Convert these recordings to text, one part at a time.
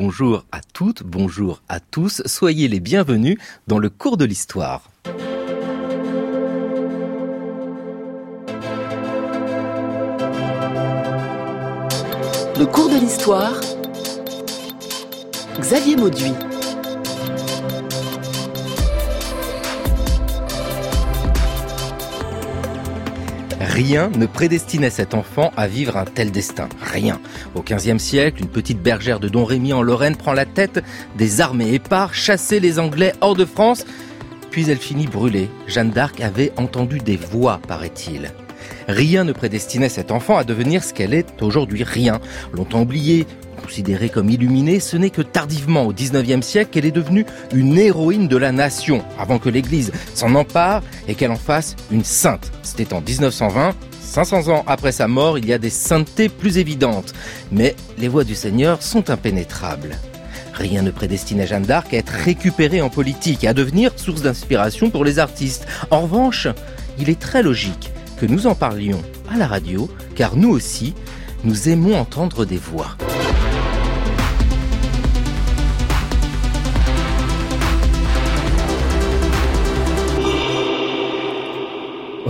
bonjour à toutes, bonjour à tous, soyez les bienvenus dans le cours de l'histoire. Le cours de l'histoire, Xavier Mauduit. Rien ne prédestinait cet enfant à vivre un tel destin. Rien. Au XVe siècle, une petite bergère de Don Rémy en Lorraine prend la tête des armées et part chasser les Anglais hors de France. Puis elle finit brûlée. Jeanne d'Arc avait entendu des voix, paraît-il. Rien ne prédestinait cet enfant à devenir ce qu'elle est aujourd'hui. Rien. Longtemps oubliée, Considérée comme illuminée, ce n'est que tardivement au 19e siècle qu'elle est devenue une héroïne de la nation, avant que l'Église s'en empare et qu'elle en fasse une sainte. C'était en 1920, 500 ans après sa mort, il y a des saintetés plus évidentes. Mais les voies du Seigneur sont impénétrables. Rien ne prédestinait Jeanne d'Arc à être récupérée en politique et à devenir source d'inspiration pour les artistes. En revanche, il est très logique que nous en parlions à la radio, car nous aussi, nous aimons entendre des voix.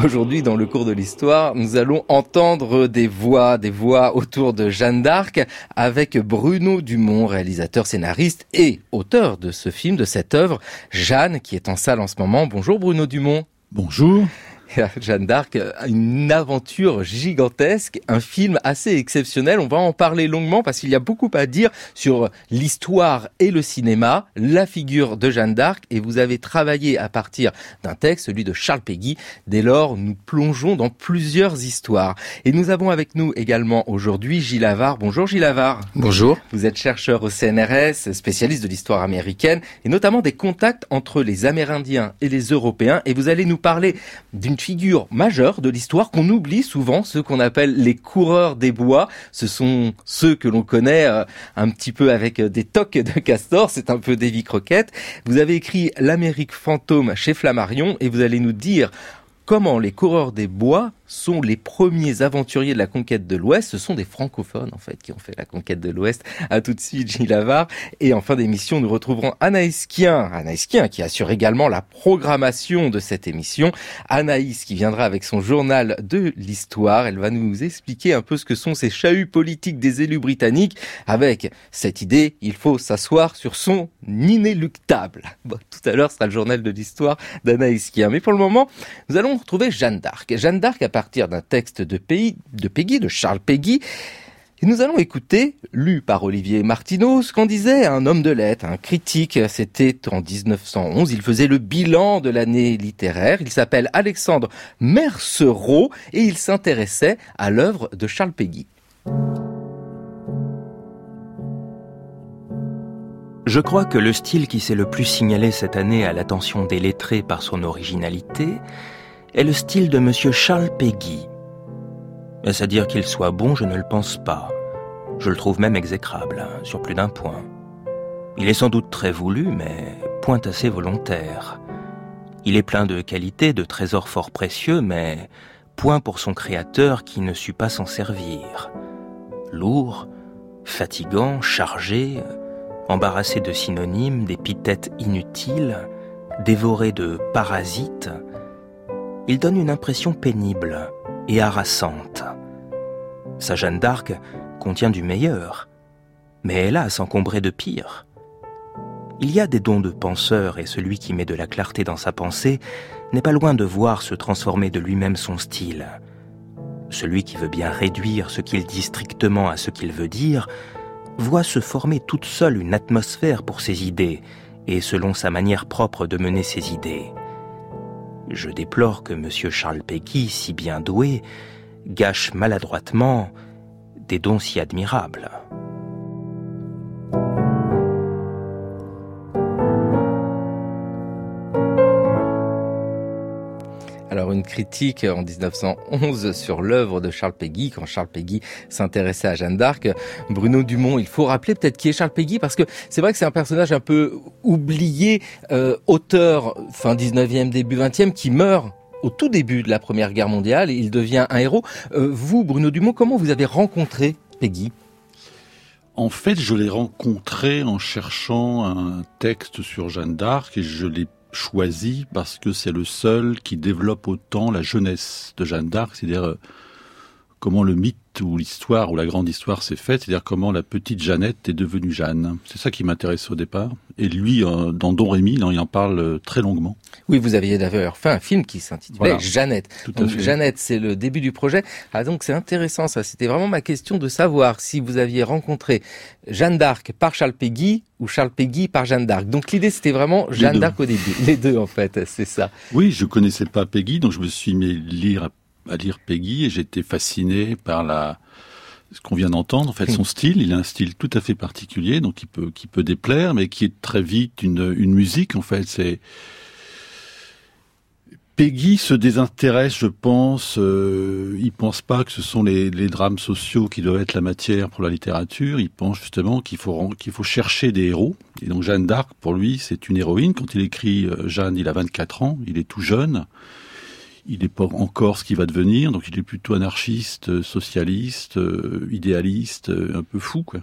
Aujourd'hui, dans le cours de l'histoire, nous allons entendre des voix, des voix autour de Jeanne d'Arc avec Bruno Dumont, réalisateur, scénariste et auteur de ce film, de cette œuvre, Jeanne, qui est en salle en ce moment. Bonjour Bruno Dumont. Bonjour. Jeanne d'Arc, une aventure gigantesque, un film assez exceptionnel. On va en parler longuement parce qu'il y a beaucoup à dire sur l'histoire et le cinéma, la figure de Jeanne d'Arc. Et vous avez travaillé à partir d'un texte, celui de Charles Péguy. Dès lors, nous plongeons dans plusieurs histoires. Et nous avons avec nous également aujourd'hui Gilles Avard. Bonjour Gilles Avard. Bonjour. Vous êtes chercheur au CNRS, spécialiste de l'histoire américaine et notamment des contacts entre les Amérindiens et les Européens. Et vous allez nous parler d'une figure majeure de l'histoire qu'on oublie souvent, ceux qu'on appelle les coureurs des bois. Ce sont ceux que l'on connaît euh, un petit peu avec euh, des toques de castor, c'est un peu Davy Croquette. Vous avez écrit L'Amérique fantôme chez Flammarion et vous allez nous dire comment les coureurs des bois sont les premiers aventuriers de la conquête de l'Ouest. Ce sont des francophones, en fait, qui ont fait la conquête de l'Ouest. À tout de suite, Gilles Lavar. Et en fin d'émission, nous retrouverons Anaïs Kien. Anaïs Kien, qui assure également la programmation de cette émission. Anaïs, qui viendra avec son journal de l'histoire. Elle va nous expliquer un peu ce que sont ces chahuts politiques des élus britanniques avec cette idée, il faut s'asseoir sur son inéluctable. Bon, tout à l'heure, sera le journal de l'histoire d'Anaïs Kien. Mais pour le moment, nous allons retrouver Jeanne d'Arc. Jeanne d'Arc a partir d'un texte de, de Peggy, de Charles Peggy. Et nous allons écouter, lu par Olivier Martineau, ce qu'en disait un homme de lettres, un critique. C'était en 1911. Il faisait le bilan de l'année littéraire. Il s'appelle Alexandre Mercereau et il s'intéressait à l'œuvre de Charles Peggy. Je crois que le style qui s'est le plus signalé cette année à l'attention des lettrés par son originalité est le style de M. Charles Peggy. Est-ce à dire qu'il soit bon Je ne le pense pas. Je le trouve même exécrable, hein, sur plus d'un point. Il est sans doute très voulu, mais point assez volontaire. Il est plein de qualités, de trésors fort précieux, mais point pour son créateur qui ne sut pas s'en servir. Lourd, fatigant, chargé, embarrassé de synonymes, d'épithètes inutiles, dévoré de parasites, il donne une impression pénible et harassante. Sa Jeanne d'Arc contient du meilleur, mais elle a à s'encombrer de pire. Il y a des dons de penseur et celui qui met de la clarté dans sa pensée n'est pas loin de voir se transformer de lui-même son style. Celui qui veut bien réduire ce qu'il dit strictement à ce qu'il veut dire voit se former toute seule une atmosphère pour ses idées et selon sa manière propre de mener ses idées. Je déplore que M. Charles Peggy, si bien doué, gâche maladroitement des dons si admirables. Alors une critique en 1911 sur l'œuvre de Charles Péguy, quand Charles Péguy s'intéressait à Jeanne d'Arc. Bruno Dumont, il faut rappeler peut-être qui est Charles Péguy, parce que c'est vrai que c'est un personnage un peu oublié, euh, auteur fin 19e, début 20e, qui meurt au tout début de la Première Guerre mondiale, il devient un héros. Euh, vous, Bruno Dumont, comment vous avez rencontré Péguy En fait, je l'ai rencontré en cherchant un texte sur Jeanne d'Arc et je l'ai choisi parce que c'est le seul qui développe autant la jeunesse de Jeanne d'Arc, c'est-à-dire euh, comment le mythe ou l'histoire ou la grande histoire s'est faite, c'est-à-dire comment la petite Jeannette est devenue Jeanne. C'est ça qui m'intéresse au départ. Et lui, euh, dans Don Rémy, il en parle euh, très longuement. Oui, vous aviez d'ailleurs fait un film qui s'intitulait Jeannette. donc, Jeannette, c'est le début du projet. Ah donc c'est intéressant ça. C'était vraiment ma question de savoir si vous aviez rencontré Jeanne d'Arc par Charles Péguy ou Charles Péguy par Jeanne d'Arc. Donc l'idée c'était vraiment Jeanne d'Arc au début. Les deux en fait, c'est ça. Oui, je connaissais pas Péguy, donc je me suis mis lire à lire Peggy et j'étais fasciné par la ce qu'on vient d'entendre, en fait, son style, il a un style tout à fait particulier, donc qui peut, qui peut déplaire, mais qui est très vite une, une musique, en fait. C'est Peggy se désintéresse, je pense. Euh, il pense pas que ce sont les, les, drames sociaux qui doivent être la matière pour la littérature. Il pense justement qu'il faut qu'il faut chercher des héros. Et donc Jeanne d'Arc, pour lui, c'est une héroïne. Quand il écrit euh, Jeanne, il a 24 ans, il est tout jeune il n'est pas encore ce qu'il va devenir, donc il est plutôt anarchiste, euh, socialiste, euh, idéaliste, euh, un peu fou, quoi.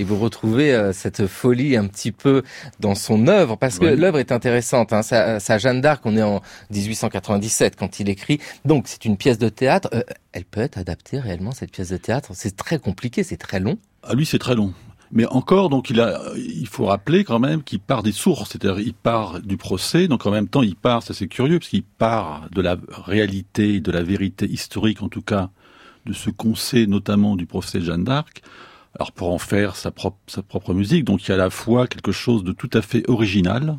Et vous retrouvez cette folie un petit peu dans son œuvre, parce que l'œuvre est intéressante. Hein. Sa, Jeanne d'Arc, on est en 1897 quand il écrit. Donc c'est une pièce de théâtre. elle peut être adaptée réellement cette pièce de théâtre? C'est très compliqué, c'est très long. Ah lui, c'est très long. Mais encore, donc il a, il faut rappeler quand même qu'il part des sources, c'est-à-dire il part du procès, donc en même temps il part, ça c'est curieux, parce qu'il part de la réalité, de la vérité historique en tout cas, de ce qu'on sait notamment du procès de Jeanne d'Arc, alors pour en faire sa propre, sa propre musique, donc il y a à la fois quelque chose de tout à fait original,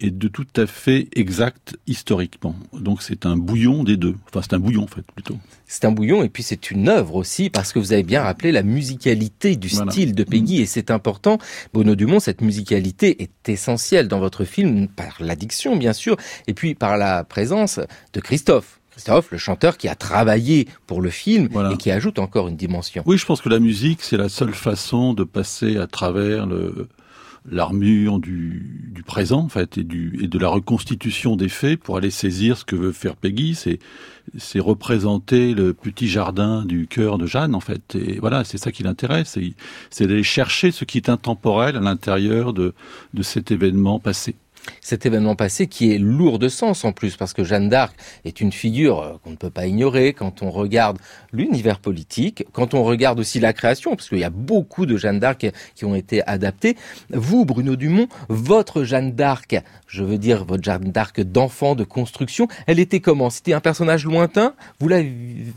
et de tout à fait exact historiquement. Donc c'est un bouillon des deux. Enfin c'est un bouillon en fait plutôt. C'est un bouillon et puis c'est une œuvre aussi parce que vous avez bien rappelé la musicalité du style de Peggy mm. et c'est important. Bono Dumont, cette musicalité est essentielle dans votre film par l'addiction bien sûr et puis par la présence de Christophe. Christophe, le chanteur qui a travaillé pour le film et qui ajoute encore une dimension. Oui, je pense que la musique, c'est la seule façon de passer à travers le, l'armure du, du, présent, en fait, et, du, et de la reconstitution des faits pour aller saisir ce que veut faire Peggy. C'est, c'est représenter le petit jardin du cœur de Jeanne, en fait. Et voilà, c'est ça qui l'intéresse. C'est d'aller chercher ce qui est intemporel à l'intérieur de, de cet événement passé cet événement passé qui est lourd de sens en plus, parce que Jeanne d'Arc est une figure euh, qu'on ne peut pas ignorer. Quand on regarde l'univers politique, quand on regarde aussi la création, parce qu'il y a beaucoup de Jeanne d'Arc qui ont été adaptées. Vous, Bruno Dumont, votre Jeanne d'Arc, je veux dire votre Jeanne d'Arc d'enfant, de construction, elle était comment? C'était un personnage lointain? Vous la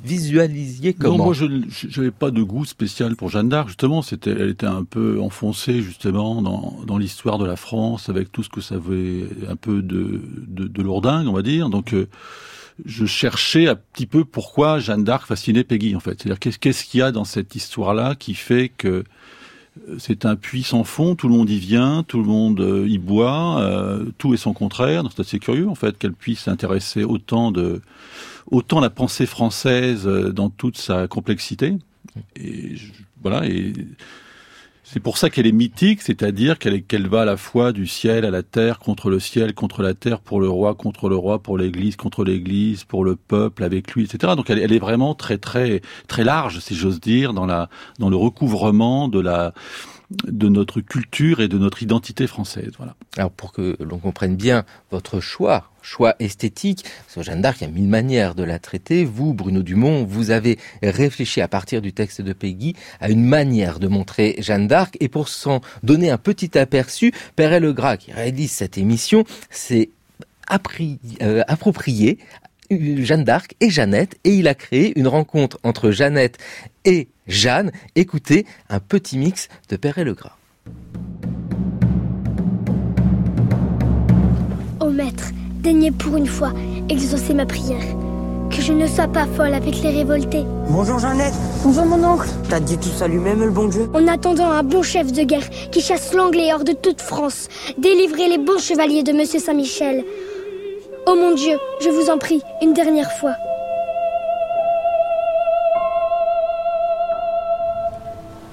visualisiez comment? Non, moi je n'avais pas de goût spécial pour Jeanne d'Arc, justement, c'était, elle était un peu enfoncée justement dans, dans l'histoire de la France, avec tout ce que ça veut un peu de, de, de lourdingue, on va dire. Donc, euh, je cherchais un petit peu pourquoi Jeanne d'Arc fascinait Peggy, en fait. C'est-à-dire, qu'est-ce qu'il y a dans cette histoire-là qui fait que euh, c'est un puits sans fond, tout le monde y vient, tout le monde euh, y boit, tout est son contraire. C'est assez curieux en fait qu'elle puisse s'intéresser autant de autant la pensée française dans toute sa complexité. Et voilà et c'est pour ça qu'elle est mythique, c'est-à-dire qu'elle va à la fois du ciel à la terre, contre le ciel, contre la terre, pour le roi, contre le roi, pour l'Église, contre l'Église, pour le peuple, avec lui, etc. Donc elle, est vraiment très très très large, si j'ose dire, dans le recouvrement de de notre culture et de notre identité française. Voilà. Alors pour que l'on comprenne bien votre choix, choix esthétique, Jeanne d'Arc, il y a mille manières de la traiter. Vous, Bruno Dumont, vous avez réfléchi à partir du texte de Peggy à une manière de montrer Jeanne d'Arc. Et pour s'en donner un petit aperçu, Perret Legras, qui réalise cette émission, s'est euh, approprié Jeanne d'Arc et Jeannette et il a créé une rencontre entre Jeannette et Jeanne. Écoutez un petit mix de Père et le Gras. Ô maître, daignez pour une fois exaucer ma prière. Que je ne sois pas folle avec les révoltés. Bonjour Jeannette. Bonjour mon oncle. T'as dit tout ça lui-même le bon Dieu? En attendant un bon chef de guerre qui chasse l'anglais hors de toute France, délivrer les bons chevaliers de Monsieur Saint-Michel. Oh mon Dieu, je vous en prie, une dernière fois.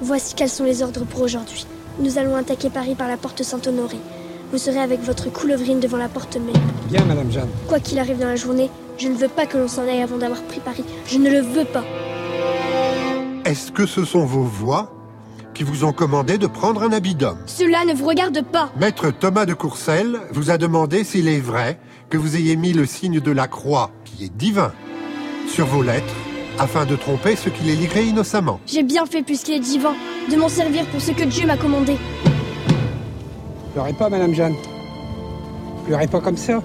Voici quels sont les ordres pour aujourd'hui. Nous allons attaquer Paris par la porte Saint-Honoré. Vous serez avec votre coulevrine devant la porte même. Bien, Madame Jeanne. Quoi qu'il arrive dans la journée, je ne veux pas que l'on s'en aille avant d'avoir pris Paris. Je ne le veux pas. Est-ce que ce sont vos voix qui vous ont commandé de prendre un habit d'homme? Cela ne vous regarde pas. Maître Thomas de Courcelles vous a demandé s'il est vrai que vous ayez mis le signe de la croix, qui est divin, sur vos lettres, afin de tromper ceux qui les liraient innocemment. J'ai bien fait puisqu'il est divin, de m'en servir pour ce que Dieu m'a commandé. Pleurez pas, Madame Jeanne. Pleurez pas comme ça.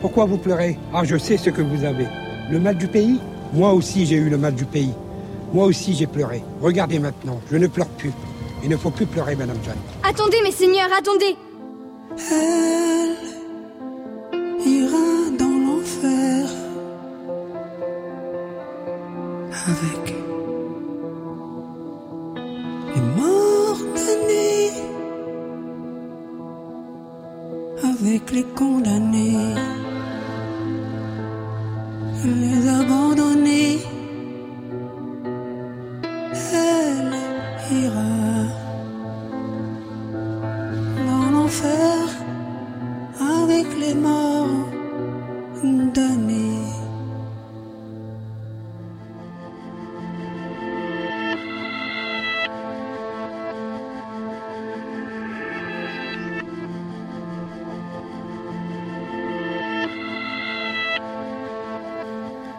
Pourquoi vous pleurez? Ah, je sais ce que vous avez. Le mal du pays? Moi aussi, j'ai eu le mal du pays. Moi aussi, j'ai pleuré. Regardez maintenant, je ne pleure plus. Il ne faut plus pleurer, Madame Jeanne. Attendez, mes seigneurs, attendez Elle ira dans l'enfer avec les condamnés, les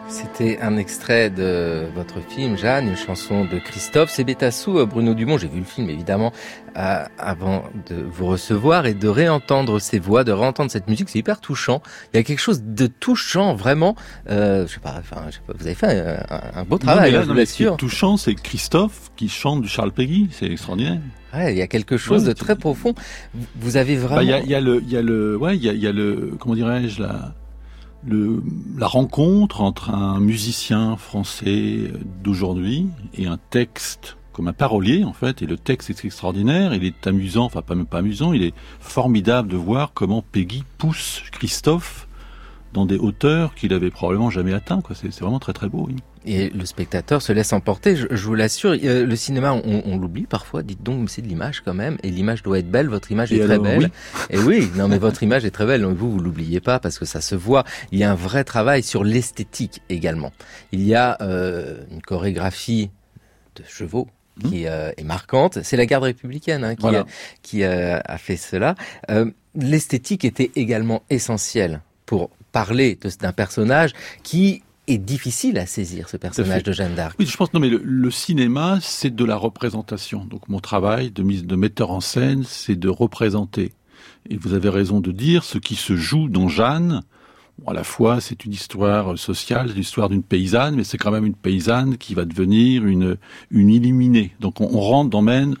C'était un extrait de votre film, Jeanne, une chanson de Christophe. C'est Bétassou, euh, Bruno Dumont. J'ai vu le film, évidemment, euh, avant de vous recevoir et de réentendre ces voix, de réentendre cette musique. C'est hyper touchant. Il y a quelque chose de touchant, vraiment. Euh, je sais pas, enfin, je sais pas, vous avez fait un, un beau travail, non, mais là, je non, vous mais ce qui est l'assure. touchant, c'est Christophe qui chante du Charles Peggy. C'est extraordinaire. Ouais, il y a quelque chose Ouais, de très profond. Vous avez Bah, vraiment... Il y, a, il y a le, il y a le, ouais, il y a, il y a le, comment dirais-je, la, le, la rencontre entre un musicien français d'aujourd'hui et un texte comme un parolier en fait. Et le texte est extraordinaire. Il est amusant, enfin pas même pas amusant. Il est formidable de voir comment Peggy pousse Christophe dans des hauteurs qu'il avait probablement jamais atteint. Quoi. C'est, c'est vraiment très très beau. Oui. Et le spectateur se laisse emporter, je, je vous l'assure. Euh, le cinéma, on, on l'oublie parfois, dites donc, mais c'est de l'image quand même. Et l'image doit être belle, votre image Et est très belle. oui. Et oui, non mais votre image est très belle, donc vous, vous l'oubliez pas parce que ça se voit. Il y a un vrai travail sur l'esthétique également. Il y a euh, une chorégraphie de chevaux qui euh, est marquante. C'est la garde républicaine hein, qui, Voilà. qui euh, a fait cela. Euh, L'esthétique était également essentielle pour parler d'un personnage qui est difficile à saisir, ce personnage de Jeanne d'Arc. Oui, je pense non mais le, le cinéma c'est de la représentation. Donc mon travail de mise de metteur en scène, c'est de représenter. Et vous avez raison de dire ce qui se joue dans Jeanne. À la fois, c'est une histoire sociale, l'histoire d'une paysanne, mais c'est quand même une paysanne qui va devenir une une illuminée. Donc on, on rentre dans même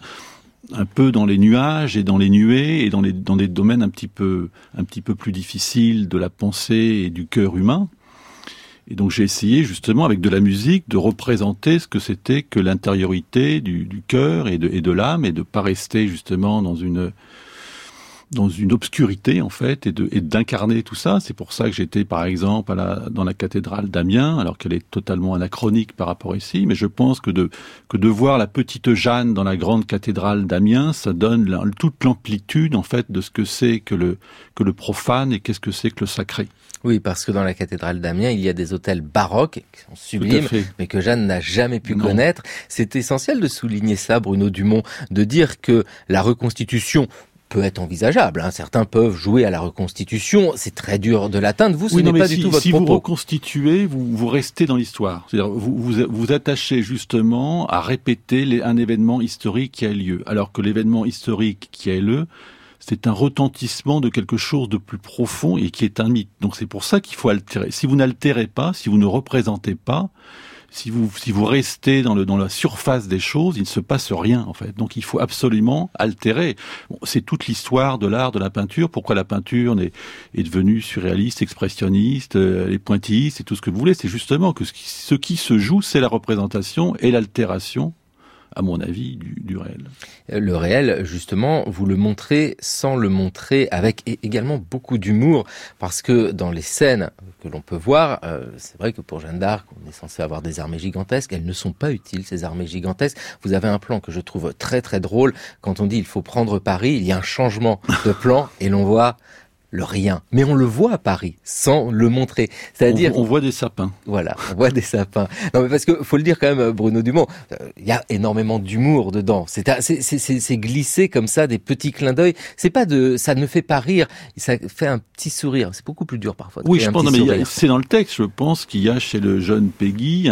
un peu dans les nuages et dans les nuées et dans les dans des domaines un petit peu un petit peu plus difficiles de la pensée et du cœur humain. Et donc j'ai essayé justement avec de la musique de représenter ce que c'était que l'intériorité du, du cœur et de, et de l'âme et de pas rester justement dans une dans une obscurité en fait et de et d'incarner tout ça. C'est pour ça que j'étais par exemple à la, dans la cathédrale d'Amiens, alors qu'elle est totalement anachronique par rapport ici. Mais je pense que de que de voir la petite Jeanne dans la grande cathédrale d'Amiens, ça donne la- toute l'amplitude en fait de ce que c'est que le que le profane et qu'est-ce que c'est que le sacré. Oui, parce que dans la cathédrale d'Amiens, il y a des hôtels baroques qui sont sublimes, mais que Jeanne n'a jamais pu Non. connaître. C'est essentiel de souligner ça, Bruno Dumont, de dire que la reconstitution peut être envisageable. hein. Certains peuvent jouer à la reconstitution. C'est très dur de l'atteindre. Vous, ce Oui, n'est pas si, du tout votre si vous reconstituez, vous, vous restez dans l'histoire. C'est-à-dire, vous, vous vous attachez justement à répéter les- un événement historique qui a lieu, alors que l'événement historique qui a lieu, c'est un retentissement de quelque chose de plus profond et qui est un mythe. Donc c'est pour ça qu'il faut altérer. Si vous n'altérez pas, si vous ne représentez pas, si vous si vous restez dans le dans la surface des choses, il ne se passe rien en fait. Donc il faut absolument altérer. C'est toute l'histoire de l'art de la peinture. Pourquoi la peinture est, est devenue surréaliste, expressionniste, euh, les pointillistes et tout ce que vous voulez. C'est justement que ce qui, ce qui se joue, c'est la représentation et l'altération, à mon avis, du, réel. Le réel, justement, vous le montrez sans le montrer, avec également beaucoup d'humour, parce que dans les scènes que l'on peut voir, euh, c'est vrai que pour Jeanne d'Arc, on est censé avoir des armées gigantesques, elles ne sont pas utiles, ces armées gigantesques. Vous avez un plan que je trouve très très drôle, quand on dit il faut prendre Paris, il y a un changement de plan, et l'on voit le rien. Mais on le voit à Paris, sans le montrer. C'est-à-dire, on, voit des sapins. Voilà, on voit des sapins. Non, mais parce que faut le dire quand même, Bruno Dumont, euh, il y a énormément d'humour dedans. C'est c'est glissé comme ça, des petits clins d'œil. C'est pas de, ça ne fait pas rire, ça fait un petit sourire. C'est beaucoup plus dur parfois. Oui, je pense. mais c'est dans le texte. Je pense qu'il y a chez le jeune Peggy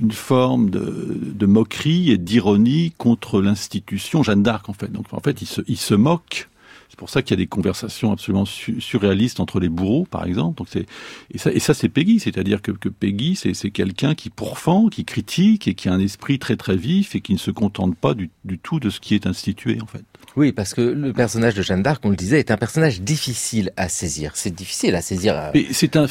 une forme de, de moquerie et d'ironie contre l'institution Jeanne d'Arc en fait. Donc en fait, il se, il se moque c'est pour ça qu'il y a des conversations absolument surréalistes entre les bourreaux, par exemple. Donc c'est et ça, et ça c'est Peggy, c'est-à-dire que, que Peggy, c'est quelqu'un qui pourfend, qui critique et qui a un esprit très très vif et qui ne se contente pas du, du tout de ce qui est institué en fait. Oui, parce que le personnage de Jeanne d'Arc, on le disait, est un personnage difficile à saisir. C'est difficile à saisir. À... C'est un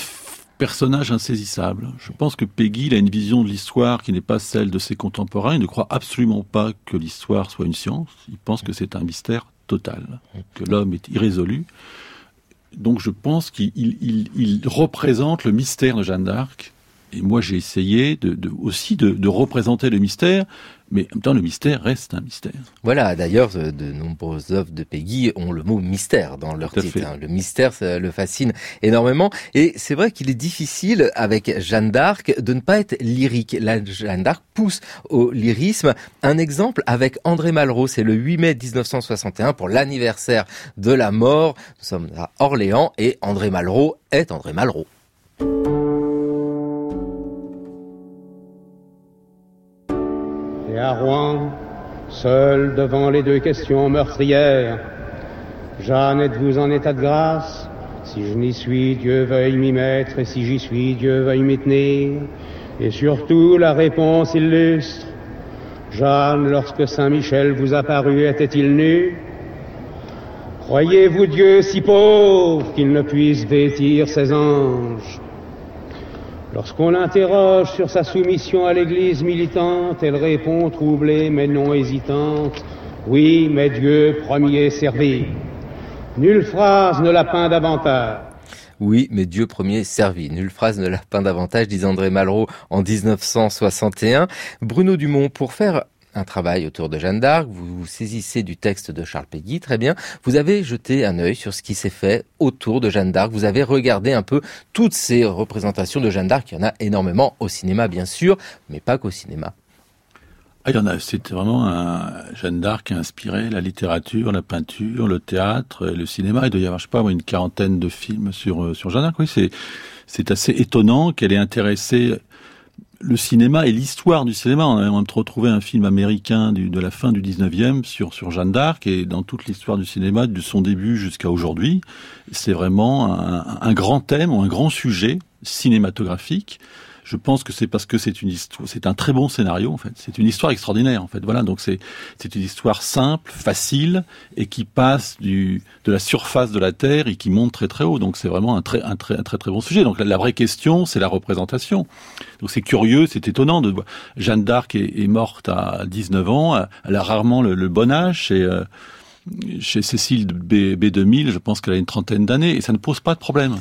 personnage insaisissable. Je pense que Peggy il a une vision de l'histoire qui n'est pas celle de ses contemporains. Il ne croit absolument pas que l'histoire soit une science. Il pense que c'est un mystère total, que l'homme est irrésolu. Donc je pense qu'il représente le mystère de Jeanne d'Arc. Et moi j'ai essayé aussi de, représenter le mystère mais en même temps, le mystère reste un mystère. Voilà, d'ailleurs, euh, de nombreuses œuvres de Peggy ont le mot mystère dans leur titre. Hein. Le mystère ça le fascine énormément. Et c'est vrai qu'il est difficile, avec Jeanne d'Arc, de ne pas être lyrique. La Jeanne d'Arc pousse au lyrisme. Un exemple avec André Malraux, c'est le 8 mai 1961 pour l'anniversaire de la mort. Nous sommes à Orléans et André Malraux est André Malraux. Et à Rouen, seul devant les deux questions meurtrières. Jeanne, êtes-vous en état de grâce? Si je n'y suis, Dieu veuille m'y mettre, et si j'y suis, Dieu veuille m'y tenir. Et surtout, la réponse illustre. Jeanne, lorsque Saint-Michel vous apparut, était-il nu? Croyez-vous Dieu si pauvre qu'il ne puisse vêtir ses anges? Lorsqu'on l'interroge sur sa soumission à l'Église militante, elle répond troublée mais non hésitante, oui, mais Dieu premier servi. Nulle phrase ne la peint davantage. Oui, mais Dieu premier servi. Nulle phrase ne la peint davantage, dit André Malraux en 1961. Bruno Dumont, pour faire un travail autour de Jeanne d'Arc, vous saisissez du texte de Charles Péguy, très bien. Vous avez jeté un œil sur ce qui s'est fait autour de Jeanne d'Arc. Vous avez regardé un peu toutes ces représentations de Jeanne d'Arc. Il y en a énormément au cinéma, bien sûr, mais pas qu'au cinéma. Ah, il y en a. C'était vraiment un Jeanne d'Arc qui a inspiré la littérature, la peinture, le théâtre, le cinéma. Il doit y avoir, je sais pas, une quarantaine de films sur euh, sur Jeanne d'Arc. Oui, c'est c'est assez étonnant qu'elle ait intéressé le cinéma et l'histoire du cinéma. On a retrouvé un film américain de la fin du 19e sur, sur Jeanne d'Arc et dans toute l'histoire du cinéma, de son début jusqu'à aujourd'hui, c'est vraiment un, grand thème ou un grand sujet cinématographique je pense que c'est parce que c'est une histoire, c'est un très bon scénario en fait. C'est une histoire extraordinaire en fait. Voilà, donc c'est c'est une histoire simple, facile et qui passe du de la surface de la terre et qui monte très très haut. Donc c'est vraiment un très un très un très très bon sujet. Donc la, vraie question, c'est la représentation. Donc c'est curieux, c'est étonnant de Jeanne d'Arc est, morte à 19 ans. Elle a rarement le, bon âge et euh, chez Cécile B, 2000 je pense qu'elle a une trentaine d'années et ça ne pose pas de problème.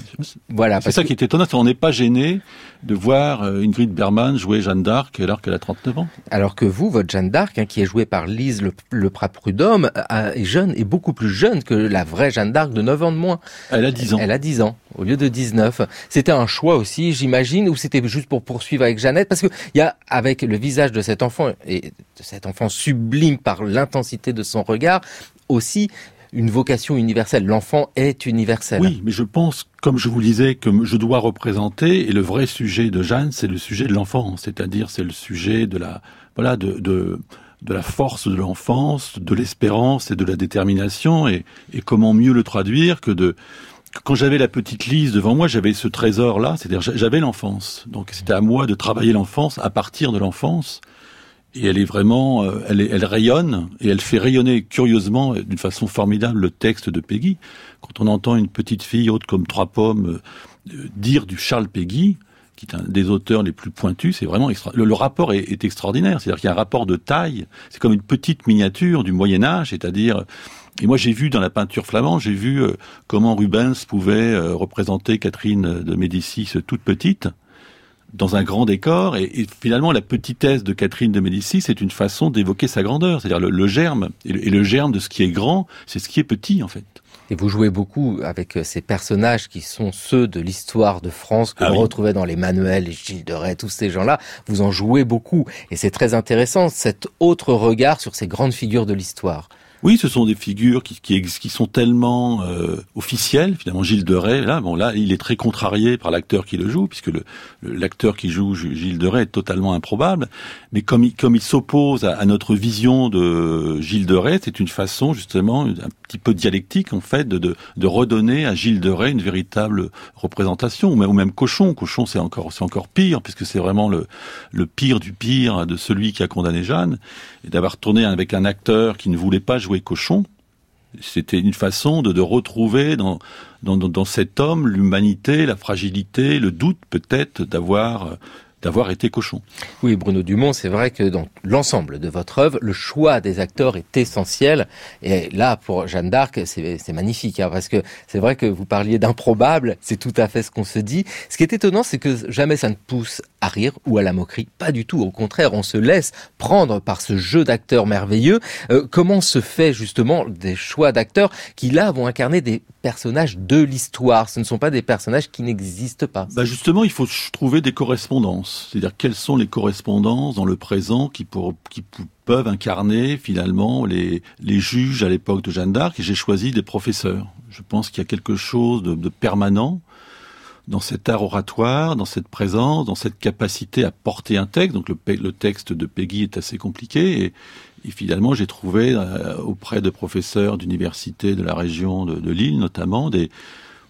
Voilà. C'est ça qui est étonnant, on n'est pas gêné de voir euh, Ingrid Bergman jouer Jeanne d'Arc alors qu'elle a 39 ans. Alors que vous, votre Jeanne d'Arc, hein, qui est jouée par Lise Le, le Prud'homme, est jeune et beaucoup plus jeune que la vraie Jeanne d'Arc de 9 ans de moins. Elle a 10 ans. Elle a 10 ans au lieu de 19. C'était un choix aussi, j'imagine, ou c'était juste pour poursuivre avec Jeannette? Parce qu'il y a, avec le visage de cet enfant, et de cet enfant sublime par l'intensité de son regard, aussi une vocation universelle. L'enfant est universel. Oui, mais je pense, comme je vous disais, que je dois représenter, et le vrai sujet de Jeanne, c'est le sujet de l'enfant, c'est-à-dire c'est le sujet de la, voilà, de, de, de la force de l'enfance, de l'espérance et de la détermination, et, et comment mieux le traduire que de, quand j'avais la petite Lise devant moi, j'avais ce trésor-là, c'est-à-dire j'avais l'enfance. Donc c'était à moi de travailler l'enfance à partir de l'enfance et elle est vraiment, euh, elle, rayonne et elle fait rayonner curieusement d'une façon formidable le texte de Peggy. Quand on entend une petite fille haute comme trois pommes euh, dire du Charles Peggy, qui est un des auteurs les plus pointus, c'est vraiment extra... le, rapport est, est extraordinaire. C'est-à-dire qu'il y a un rapport de taille. C'est comme une petite miniature du Moyen Âge, c'est-à-dire et moi, j'ai vu dans la peinture flamande, j'ai vu euh, comment Rubens pouvait représenter Catherine de Médicis toute petite, dans un grand décor. Et, finalement, la petitesse de Catherine de Médicis, c'est une façon d'évoquer sa grandeur. C'est-à-dire le, germe. Et le, germe de ce qui est grand, c'est ce qui est petit, en fait. Et vous jouez beaucoup avec euh, ces personnages qui sont ceux de l'histoire de France que Ah vous oui. retrouvez dans les manuels, les Gilles de Rais, tous ces gens-là. Vous en jouez beaucoup. Et c'est très intéressant, cet autre regard sur ces grandes figures de l'histoire. Oui, ce sont des figures qui, qui, qui sont tellement euh, officielles. Finalement, Gilles de Rais, là, bon, là, il est très contrarié par l'acteur qui le joue, puisque l'acteur qui joue Gilles de Rais est totalement improbable. Mais comme il, s'oppose à, notre vision de Gilles de Rais, c'est une façon justement un petit peu dialectique en fait de, redonner à Gilles de Rais une véritable représentation, ou même, même Cochon. Cochon, c'est encore encore pire, puisque c'est vraiment le le pire du pire de celui qui a condamné Jeanne, et d'avoir tourné avec un acteur qui ne voulait pas jouer Cochon. C'était une façon de, retrouver dans, dans, dans, cet homme l'humanité, la fragilité, le doute peut-être d'avoir d'avoir été cochon. Oui, Bruno Dumont, c'est vrai que dans l'ensemble de votre œuvre, le choix des acteurs est essentiel. Et là, pour Jeanne d'Arc, c'est magnifique, hein, parce que c'est vrai que vous parliez d'improbable, c'est tout à fait ce qu'on se dit. Ce qui est étonnant, c'est que jamais ça ne pousse à rire ou à la moquerie, pas du tout. Au contraire, on se laisse prendre par ce jeu d'acteurs merveilleux. Euh, comment se fait justement des choix d'acteurs qui là vont incarner des personnages de l'histoire? Ce ne sont pas des personnages qui n'existent pas. Bah justement, il faut trouver des correspondances. C'est-à-dire quelles sont les correspondances dans le présent qui, pour, qui peuvent incarner finalement les, les juges à l'époque de Jeanne d'Arc? J'ai choisi des professeurs. Je pense qu'il y a quelque chose de, de permanent dans cet art oratoire, dans cette présence, dans cette capacité à porter un texte. Donc le, texte de Peggy est assez compliqué et, finalement j'ai trouvé euh, auprès de professeurs d'université de la région de, Lille notamment des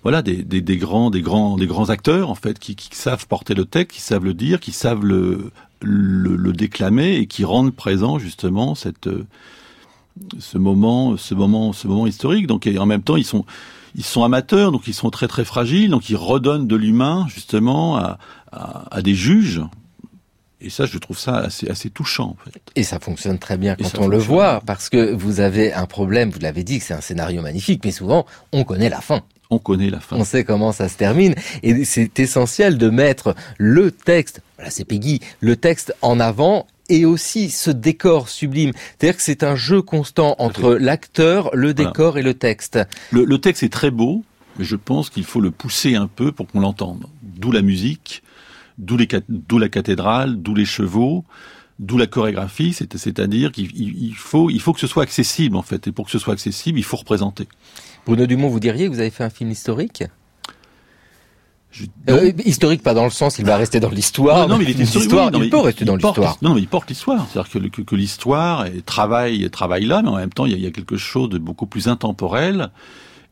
voilà des, grands des grands des grands acteurs en fait qui, savent porter le texte, qui savent le dire, qui savent le déclamer et qui rendent présent justement euh, ce moment ce moment ce moment historique. Donc en même temps ils sont ils sont amateurs, donc ils sont très très fragiles, donc ils redonnent de l'humain justement à, à, à des juges. Et ça, je trouve ça assez, assez touchant. En fait. Et ça fonctionne très bien quand on le voit, parce que vous avez un problème, vous l'avez dit, que c'est un scénario magnifique, mais souvent, on connaît la fin. On connaît la fin. On sait comment ça se termine. Et c'est essentiel de mettre le texte, voilà, c'est Peggy, le texte en avant et aussi ce décor sublime. C'est-à-dire que c'est un jeu constant entre l'acteur, le décor et le texte. Le, le texte est très beau, mais je pense qu'il faut le pousser un peu pour qu'on l'entende. D'où la musique, d'où la cathédrale, d'où les chevaux, d'où la chorégraphie. c'est- C'est-à-dire qu'il il- il faut, il faut que ce soit accessible en fait. Et pour que ce soit accessible, il faut représenter. Bruno Dumont, vous diriez que vous avez fait un film historique? Je- Euh, Historique, pas dans le sens, il va rester dans l'histoire. Non, non, mais il, sur- l'histoire, oui, il peut rester dans l'histoire. Non, mais il porte l'histoire. C'est-à-dire que, que, que l'histoire travaille, travaille là, mais en même temps, il y, a, il y a quelque chose de beaucoup plus intemporel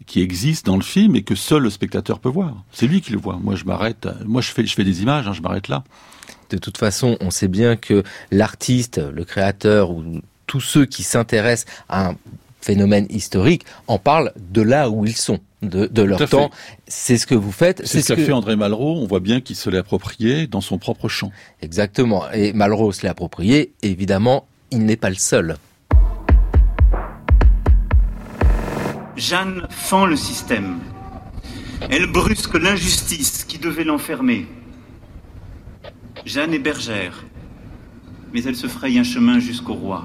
qui existe dans le film et que seul le spectateur peut voir. C'est lui qui le voit. Moi, je m'arrête. Moi, je fais, je fais des images. hein, je m'arrête là. De toute façon, on sait bien que l'artiste, le créateur ou tous ceux qui s'intéressent à un phénomène historique en parlent de là où ils sont, de, de leur temps. C'est ce que vous faites. C'est ce qu'a fait André Malraux. On voit bien qu'il se l'est approprié dans son propre champ. Exactement. Et Malraux se l'est approprié. Évidemment, il n'est pas le seul. Jeanne fend le système. Elle brusque l'injustice qui devait l'enfermer. Jeanne est bergère, mais elle se fraye un chemin jusqu'au roi.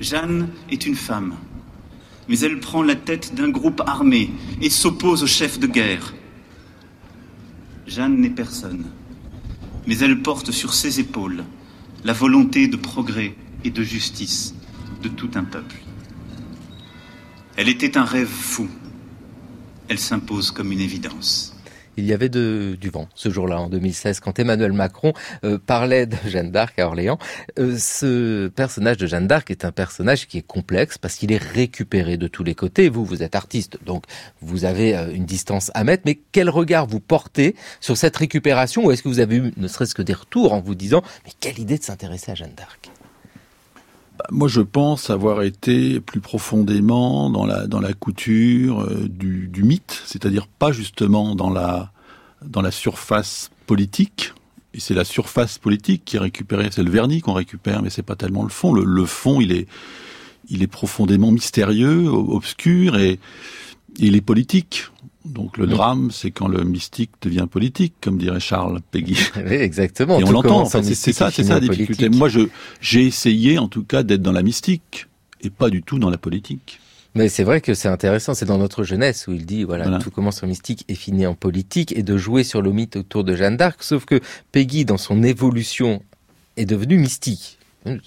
Jeanne est une femme, mais elle prend la tête d'un groupe armé et s'oppose au chef de guerre. Jeanne n'est personne, mais elle porte sur ses épaules la volonté de progrès et de justice de tout un peuple. Elle était un rêve fou. Elle s'impose comme une évidence. Il y avait de, du vent ce jour-là, en 2016, quand Emmanuel Macron euh, parlait de Jeanne d'Arc à Orléans. Euh, ce personnage de Jeanne d'Arc est un personnage qui est complexe parce qu'il est récupéré de tous les côtés. Vous, vous êtes artiste, donc vous avez euh, une distance à mettre. Mais quel regard vous portez sur cette récupération? Ou est-ce que vous avez eu ne serait-ce que des retours en vous disant « Mais quelle idée de s'intéresser à Jeanne d'Arc » Moi, je pense avoir été plus profondément dans la dans la couture euh, du, du mythe, c'est-à-dire pas justement dans la dans la surface politique. Et c'est la surface politique qui est récupérée, c'est le vernis qu'on récupère, mais c'est pas tellement le fond. Le, fond, il est il est profondément mystérieux, obscur et il est politique. Donc le drame, c'est quand le mystique devient politique, comme dirait Charles Peggy. Oui, exactement. Et on l'entend. C'est ça, c'est ça la difficulté. politique. Moi, je j'ai essayé, en tout cas, d'être dans la mystique et pas du tout dans la politique. Mais c'est vrai que c'est intéressant, c'est dans notre jeunesse où il dit voilà, Voilà. tout commence en mystique et finit en politique et de jouer sur le mythe autour de Jeanne d'Arc, sauf que Peggy dans son évolution est devenue mystique.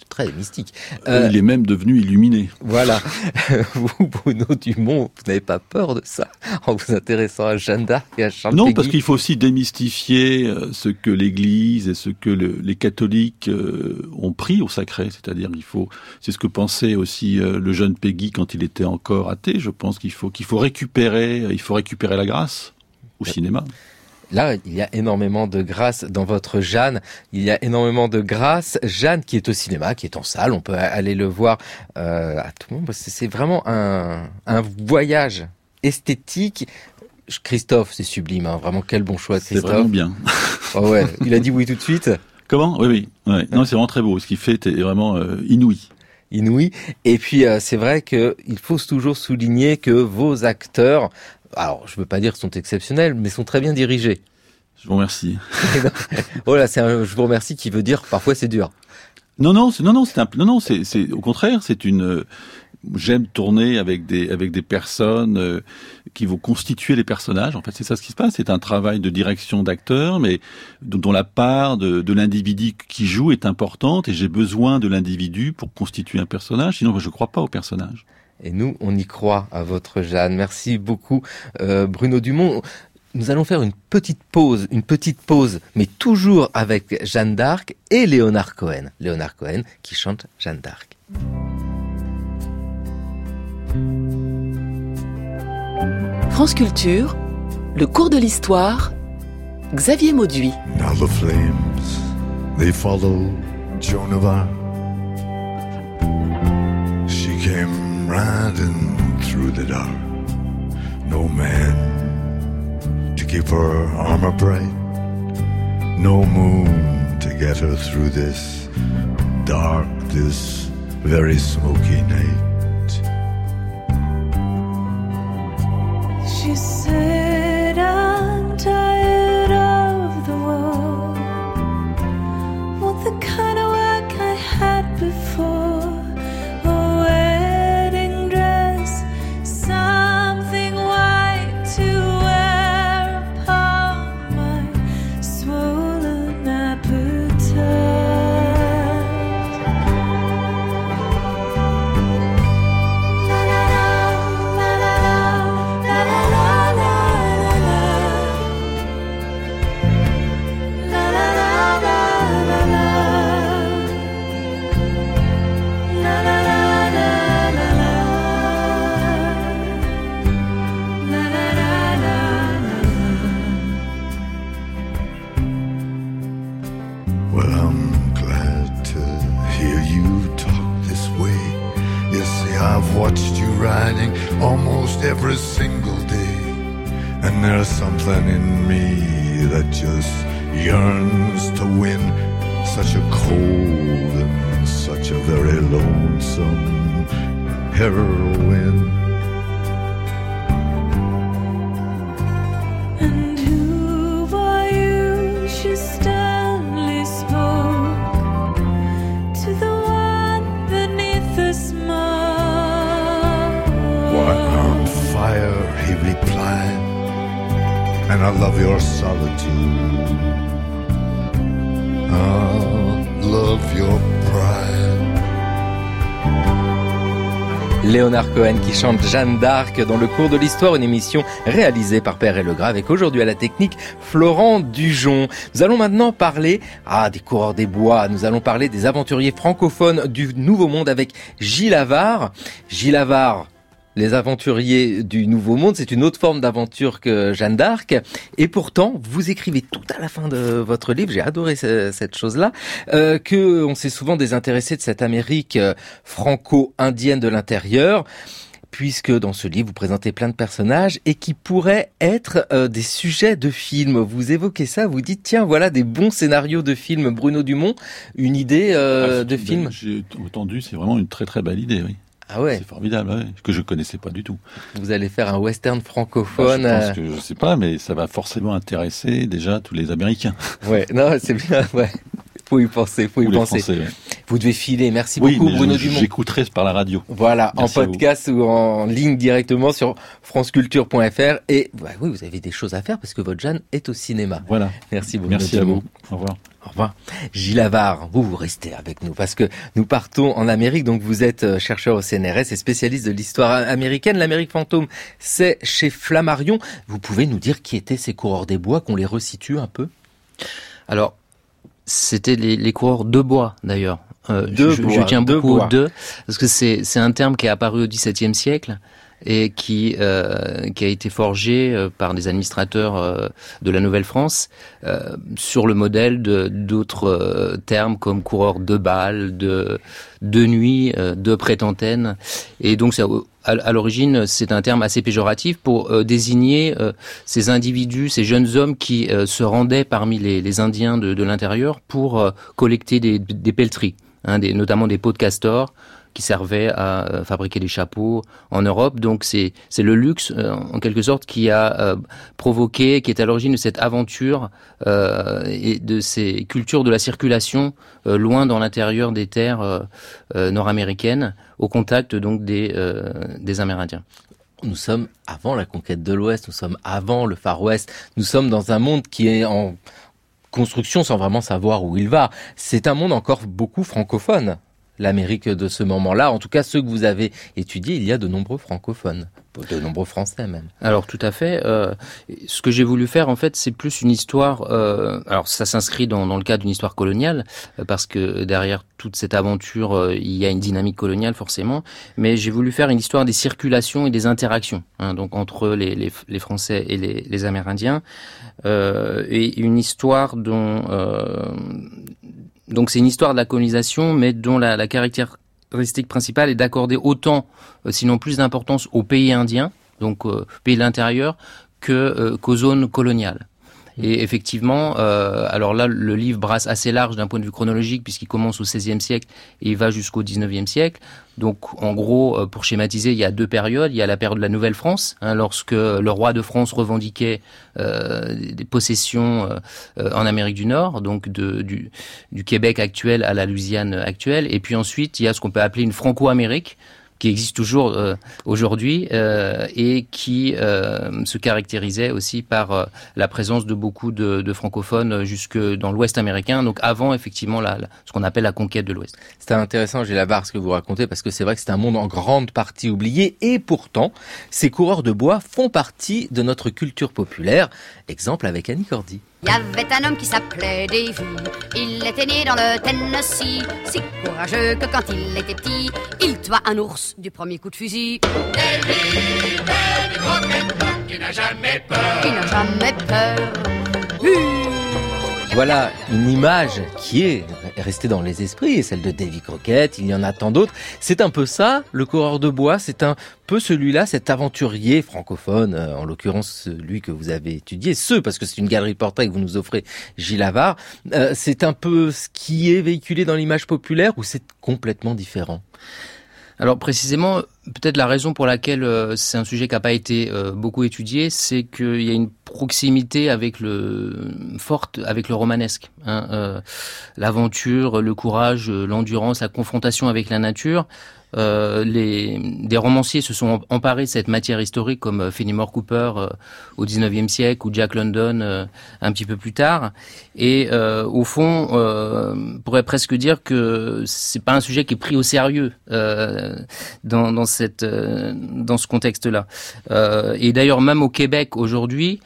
Très mystique. Euh, Il est même devenu illuminé. Voilà. vous, Bruno Dumont, vous n'avez pas peur de ça en vous intéressant à Jeanne d'Arc et à Charles Non, parce qu'il faut aussi démystifier euh, ce que l'Église et ce que le- les catholiques euh, ont pris au sacré. C'est-à-dire, il faut, c'est ce que pensait aussi euh, le jeune Peggy quand il était encore athée. Je pense qu'il faut qu'il faut récupérer, il faut récupérer la grâce au cinéma. Là, il y a énormément de grâce dans votre Jeanne. Il y a énormément de grâce. Jeanne qui est au cinéma, qui est en salle. On peut aller le voir euh, à tout moment. parce que C'est vraiment un, un voyage esthétique. Christophe, c'est sublime. hein. Vraiment, quel bon choix, C'est vraiment bien. Oh ouais, il a dit oui tout de suite. Comment? Oui, oui. Ouais. Non, c'est vraiment très beau. Ce qu'il fait est vraiment euh, inouï. inouï. Et puis euh, c'est vrai que il faut toujours souligner que vos acteurs, alors je veux pas dire sont exceptionnels, mais sont très bien dirigés. Je vous remercie. oh là, c'est un je vous remercie qui veut dire parfois c'est dur. Non, non, c'est, non, non, c'est un, non, non, c'est, au contraire, c'est une, euh, j'aime tourner avec des, avec des personnes euh, qui vont constituer les personnages. En fait, c'est ça ce qui se passe. C'est un travail de direction d'acteur, mais dont dont la part de, de l'individu qui joue est importante et j'ai besoin de l'individu pour constituer un personnage. Sinon, je ne crois pas au personnage. Et nous, on y croit à votre Jeanne. Merci beaucoup, euh, Bruno Dumont. Nous allons faire une petite pause, une petite pause, mais toujours avec Jeanne d'Arc et Léonard Cohen. Léonard Cohen qui chante Jeanne d'Arc. France Culture, le cours de l'histoire, Xavier Mauduit. Now the flames, they follow Joan of Arc. She came riding through the dark. No man to keep her armor bright. No moon to get her through this dark, this very smoky night. She said, I'm tired of the world. Want the her Léonard Cohen qui chante Jeanne d'Arc dans le cours de l'histoire, une émission réalisée par Père et Legras avec aujourd'hui à la technique Florent Dujon. Nous allons maintenant parler ah, des coureurs des bois, nous allons parler des aventuriers francophones du Nouveau Monde avec Gilles Havard. Gilles Havard, les aventuriers du Nouveau Monde, c'est une autre forme d'aventure que Jeanne d'Arc. Et pourtant, vous écrivez tout à la fin de votre livre, j'ai adoré ce- cette chose-là, euh, que on s'est souvent désintéressé de cette Amérique euh, franco-indienne de l'intérieur puisque dans ce livre vous présentez plein de personnages et qui pourraient être euh, des sujets de films. Vous évoquez ça, vous dites tiens voilà des bons scénarios de films. Bruno Dumont, une idée euh, Ah, de film. J'ai entendu, c'est vraiment une très très belle idée, oui. Ah ouais. C'est formidable, ouais, que je connaissais pas du tout. Vous allez faire un western Bah, francophone. je pense euh, que je sais pas, mais ça va forcément intéresser déjà tous les Américains. Ouais, non, c'est bien, ouais. Faut y penser, faut y penser. Français, ouais. Vous devez filer. Merci Oui, beaucoup, Bruno je- Dumont. j'écouterai par la radio. Voilà, Merci en podcast ou en ligne directement sur franceculture.fr. Et bah oui, vous avez des choses à faire parce que votre Jeanne est au cinéma. Voilà. Merci Bruno Merci à vous. Au revoir. Au revoir. Gilles Avard, vous, vous restez avec nous parce que nous partons en Amérique. Donc, vous êtes euh, chercheur au CNRS et spécialiste de l'histoire américaine. L'Amérique fantôme, c'est chez Flammarion. Vous pouvez nous dire qui étaient ces coureurs des bois, qu'on les resitue un peu? Alors, c'était les, les coureurs de bois d'ailleurs. Euh, De je, je bois, tiens de beaucoup bois. au de parce que c'est c'est un terme qui est apparu au XVIIe siècle et qui euh, qui a été forgé euh, par des administrateurs euh, de la Nouvelle-France euh, sur le modèle de d'autres euh, termes comme coureur de balle, de de nuit, de prétentaine. Et donc à, l'origine, c'est un terme assez péjoratif pour désigner ces individus, ces jeunes hommes qui se rendaient parmi les, Indiens de, l'intérieur pour collecter des, des pelleteries, hein, notamment des peaux de castor qui servaient à euh, fabriquer des chapeaux en Europe. Donc c'est c'est le luxe euh, en quelque sorte qui a euh, provoqué, qui est à l'origine de cette aventure et de ces cultures de la circulation loin dans l'intérieur des terres nord-américaines, au contact donc des des Amérindiens. Nous sommes avant la conquête de l'Ouest, nous sommes avant le Far West, nous sommes dans un monde qui est en construction sans vraiment savoir où il va. C'est un monde encore beaucoup francophone, l'Amérique de ce moment-là. En tout cas, ceux que vous avez étudiés, il y a de nombreux francophones, de nombreux Français même. Alors tout à fait. Euh, ce que j'ai voulu faire en fait, c'est plus une histoire. euh, alors ça s'inscrit dans, dans le cadre d'une histoire coloniale euh, parce que derrière toute cette aventure, euh, il y a une dynamique coloniale forcément. Mais j'ai voulu faire une histoire des circulations et des interactions, hein, donc entre les, les, les Français et les, les Amérindiens, euh, et une histoire dont donc c'est une histoire de la colonisation, mais dont la, caractéristique principale est d'accorder autant, euh, sinon plus d'importance aux pays indiens, donc euh, pays de l'intérieur, que euh, qu'aux zones coloniales. Et effectivement, euh, alors là, le livre brasse assez large d'un point de vue chronologique puisqu'il commence au XVIe siècle et il va jusqu'au XIXe siècle. Donc, en gros, euh, pour schématiser, il y a deux périodes. Il y a la période de la Nouvelle-France, hein, lorsque le roi de France revendiquait euh, des possessions euh, euh, en Amérique du Nord, donc de, du, du Québec actuel à la Louisiane actuelle. Et puis ensuite, il y a ce qu'on peut appeler une Franco-Amérique qui existe toujours euh, aujourd'hui euh, et qui euh, se caractérisait aussi par euh, la présence de beaucoup de, de francophones jusque dans l'Ouest américain, donc avant effectivement la, la- ce qu'on appelle la conquête de l'Ouest. C'est intéressant, j'ai la barre ce que vous racontez, parce que c'est vrai que c'est un monde en grande partie oublié, et pourtant, ces coureurs de bois font partie de notre culture populaire. Exemple avec Annie Cordy. Il y avait un homme qui s'appelait Davy. Il était né dans le Tennessee. Si courageux que quand il était petit, il tua un ours du premier coup de fusil. Il n'a jamais peur. Il n'a jamais peur. Voilà une image qui est restée dans les esprits, celle de Davy Crockett, il y en a tant d'autres. C'est un peu ça, le coureur de bois, c'est un peu celui-là, cet aventurier francophone, euh, en l'occurrence celui que vous avez étudié, ce, parce que c'est une galerie de portraits que vous nous offrez, Gilles Avard. Euh, c'est un peu ce qui est véhiculé dans l'image populaire, ou c'est complètement différent? Alors précisément, peut-être la raison pour laquelle euh, c'est un sujet qui n'a pas été euh, beaucoup étudié, c'est qu'il y a une proximité avec le forte avec le romanesque. hein, euh, L'aventure, le courage, l'endurance, la confrontation avec la nature. Euh, les, des romanciers se sont emparés de cette matière historique comme euh, Fenimore Cooper euh, au 19e siècle ou Jack London euh, un petit peu plus tard. Et au fond, on pourrait presque dire que c'est pas un sujet qui est pris au sérieux dans, dans cette dans ce contexte-là. Et d'ailleurs, même au Québec aujourd'hui.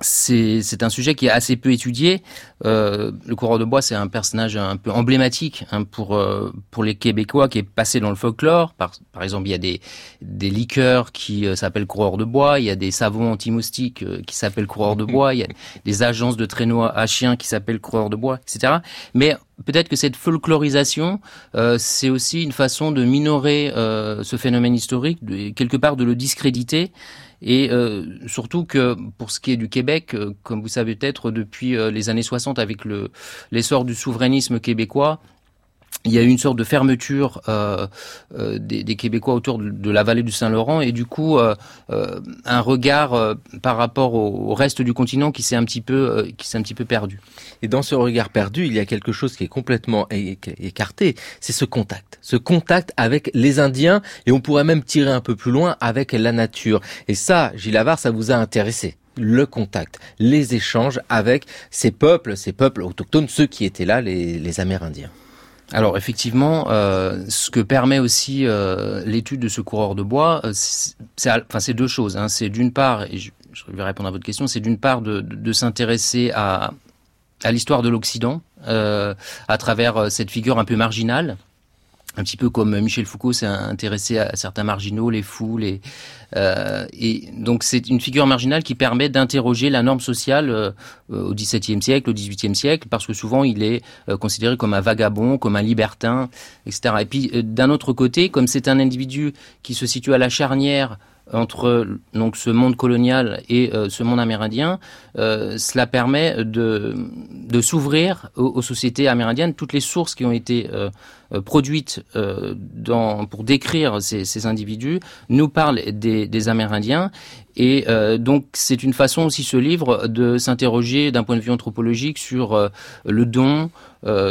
C'est un sujet qui est assez peu étudié. Euh, le coureur de bois, c'est un personnage un peu emblématique hein, pour euh, pour les Québécois qui est passé dans le folklore. Par, par exemple, il y a des des liqueurs qui euh, s'appellent coureurs de bois. Il y a des savons anti-moustiques euh, qui s'appellent coureurs de bois. Il y a des agences de traîneaux à chiens qui s'appellent coureurs de bois, etc. Mais peut-être que cette folklorisation, euh, c'est aussi une façon de minorer euh, ce phénomène historique, de, quelque part de le discréditer. Et euh, surtout que pour ce qui est du Québec, euh, comme vous savez peut-être, depuis euh, les années 60, avec le l'essor du souverainisme québécois, il y a eu une sorte de fermeture euh, euh, des, des, Québécois autour de, la vallée du Saint-Laurent et du coup euh, euh un regard euh, par rapport au, reste du continent qui s'est un petit peu qui s'est un petit peu perdu. Et dans ce regard perdu, il y a quelque chose qui est complètement écarté, c'est ce contact, ce contact avec les Indiens et on pourrait même tirer un peu plus loin avec la nature. Et ça, Gilles Avard, ça vous a intéressé le contact, les échanges avec ces peuples, ces peuples autochtones, ceux qui étaient là, les, les Amérindiens. Alors effectivement, euh, ce que permet aussi euh, l'étude de ce coureur de bois, euh, c'est enfin c'est deux choses. Hein. C'est d'une part, et je, vais répondre à votre question, c'est d'une part de, s'intéresser à, l'histoire de l'Occident à travers cette figure un peu marginale un petit peu comme Michel Foucault s'est intéressé à certains marginaux, les fous, les euh, et donc c'est une figure marginale qui permet d'interroger la norme sociale euh, au XVIIe siècle, au XVIIIe siècle, parce que souvent il est euh, considéré comme un vagabond, comme un libertin, etc. Et puis euh, d'un autre côté, comme c'est un individu qui se situe à la charnière entre donc ce monde colonial et euh, ce monde amérindien, euh, cela permet de, s'ouvrir aux, sociétés amérindiennes. Toutes les sources qui ont été euh, produites pour décrire ces, ces, individus nous parlent des, des Amérindiens. Et donc c'est une façon aussi ce livre de s'interroger d'un point de vue anthropologique sur le don,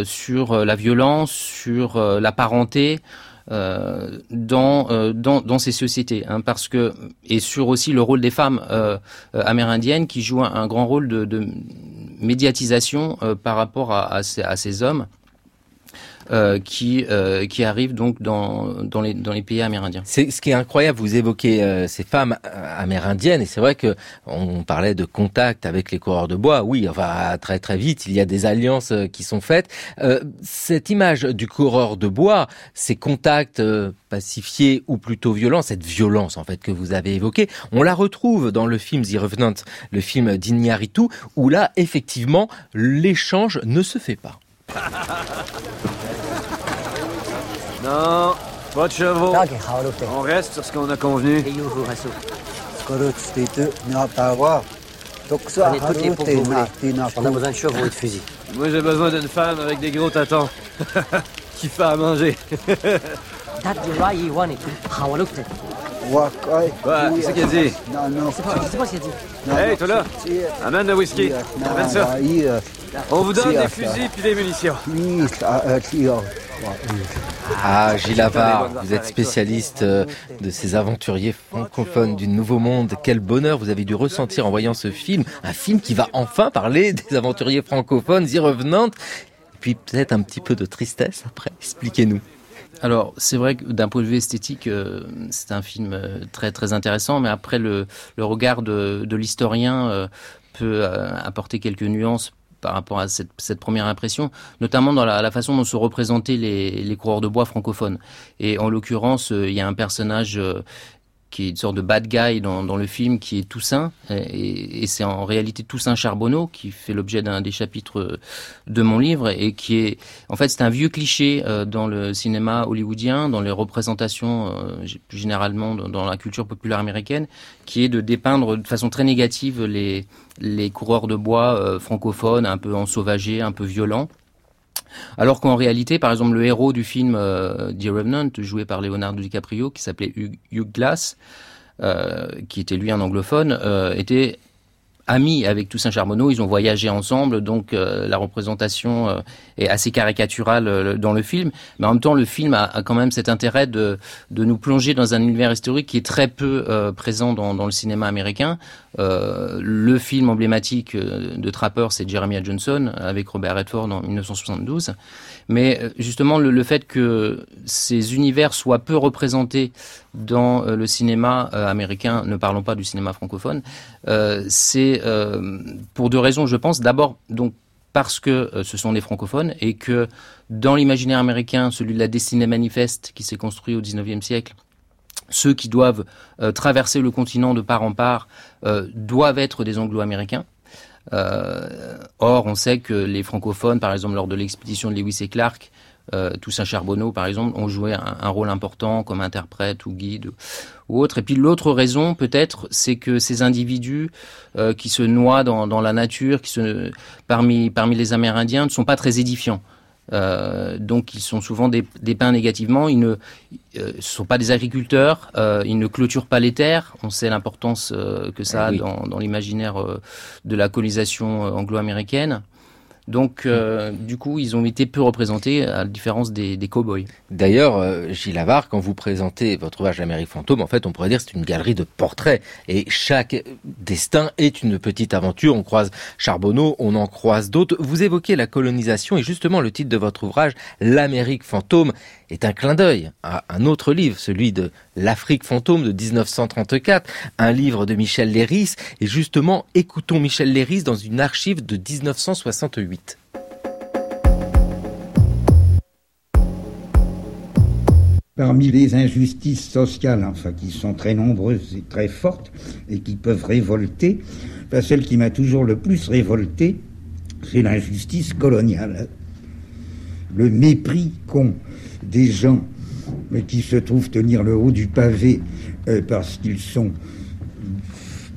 sur la violence, sur la parenté. Euh, dans, euh, dans, dans ces sociétés, hein, parce que et sur aussi le rôle des femmes euh, amérindiennes qui jouent un, grand rôle de, médiatisation par rapport à, ces, à ces hommes. Euh, qui euh, qui arrivent donc dans dans les dans les pays amérindiens. C'est ce qui est incroyable. Vous évoquez euh, ces femmes amérindiennes et c'est vrai que on parlait de contact avec les coureurs de bois. Oui, enfin très très vite, il y a des alliances qui sont faites. cette image du coureur de bois, ces contacts pacifiés ou plutôt violents, cette violence en fait que vous avez évoquée, on la retrouve dans le film The Revenant, le film d'Iñárritu, où là effectivement l'échange ne se fait pas. Non, pas de chevaux. On reste sur ce qu'on a convenu. On a besoin de chevaux et de fusils. Moi, j'ai besoin d'une femme avec des gros tâtons. qui fait à manger. Ouais, qu'est-ce qu'il a dit? Non, non. C'est pas, ce qu'il a dit? Hey, toi là, amène le whisky. Amène ça. On vous donne des fusils puis des munitions. Ah, Gilles Avard, vous êtes spécialiste euh, de ces aventuriers francophones du Nouveau Monde. Quel bonheur vous avez dû ressentir en voyant ce film. Un film qui va enfin parler des aventuriers francophones y revenant. Et puis peut-être un petit peu de tristesse après. Expliquez-nous. Alors, c'est vrai que d'un point de vue esthétique, euh, c'est un film euh, très très intéressant, mais après le, regard de, l'historien peut apporter quelques nuances par rapport à cette, première impression, notamment dans la, façon dont se représentaient les, les coureurs de bois francophones. Et en l'occurrence, euh, il y a un personnage euh, qui est une sorte de bad guy dans, dans le film, qui est Toussaint, et, et c'est en réalité Toussaint Charbonneau qui fait l'objet d'un des chapitres de mon livre, et qui est, en fait, c'est un vieux cliché euh, dans le cinéma hollywoodien, dans les représentations, euh, plus généralement dans la culture populaire américaine, qui est de dépeindre de façon très négative les, les coureurs de bois euh, francophones, un peu ensauvagés, un peu violents. Alors qu'en réalité, par exemple, le héros du film euh, The Revenant, joué par Leonardo DiCaprio, qui s'appelait Hugh Glass, euh, qui était lui un anglophone, euh, était amis avec Toussaint Charbonneau, ils ont voyagé ensemble, donc euh, la représentation euh, est assez caricaturale euh, dans le film, mais en même temps le film a, a, quand même cet intérêt de, de nous plonger dans un univers historique qui est très peu présent dans, le cinéma américain. le film emblématique de Trapper, c'est Jeremiah Johnson avec Robert Redford en 1972. Mais euh, justement, le, fait que ces univers soient peu représentés dans euh, le cinéma euh, américain, ne parlons pas du cinéma francophone, c'est pour deux raisons, je pense. D'abord, donc parce que ce sont des francophones et que dans l'imaginaire américain, celui de la destinée manifeste qui s'est construit au XIXe siècle, ceux qui doivent traverser le continent de part en part doivent être des anglo-américains. Euh, or, on sait que les francophones, par exemple, lors de l'expédition de Lewis et Clark, euh, Toussaint Charbonneau, par exemple, ont joué un, un, rôle important comme interprète ou guide ou autre. Et puis l'autre raison, peut-être, c'est que ces individus euh, qui se noient dans, dans, la nature, qui se, parmi, parmi les Amérindiens, ne sont pas très édifiants. Euh, donc ils sont souvent dépeints négativement. Ils ne sont pas des agriculteurs. ils ne clôturent pas les terres. On sait l'importance que ça a eh dans, dans l'imaginaire de la colonisation anglo-américaine. Donc, euh, du coup, ils ont été peu représentés, à la différence des, des cow-boys. D'ailleurs, euh, Gilles Avard, quand vous présentez votre ouvrage Amérique fantôme, en fait, on pourrait dire que c'est une galerie de portraits. Et chaque destin est une petite aventure. On croise Charbonneau, on en croise d'autres. Vous évoquez la colonisation et justement le titre de votre ouvrage, L'Amérique fantôme, est un clin d'œil à un autre livre, celui de L'Afrique fantôme de 1934, un livre de Michel Léris. Et justement, écoutons Michel Léris dans une archive de 1968. Parmi les injustices sociales, enfin, qui sont très nombreuses et très fortes et qui peuvent révolter, ben, celle qui m'a toujours le plus révolté, c'est l'injustice coloniale. Le mépris qu'ont des gens qui se trouvent tenir le haut du pavé euh, parce qu'ils sont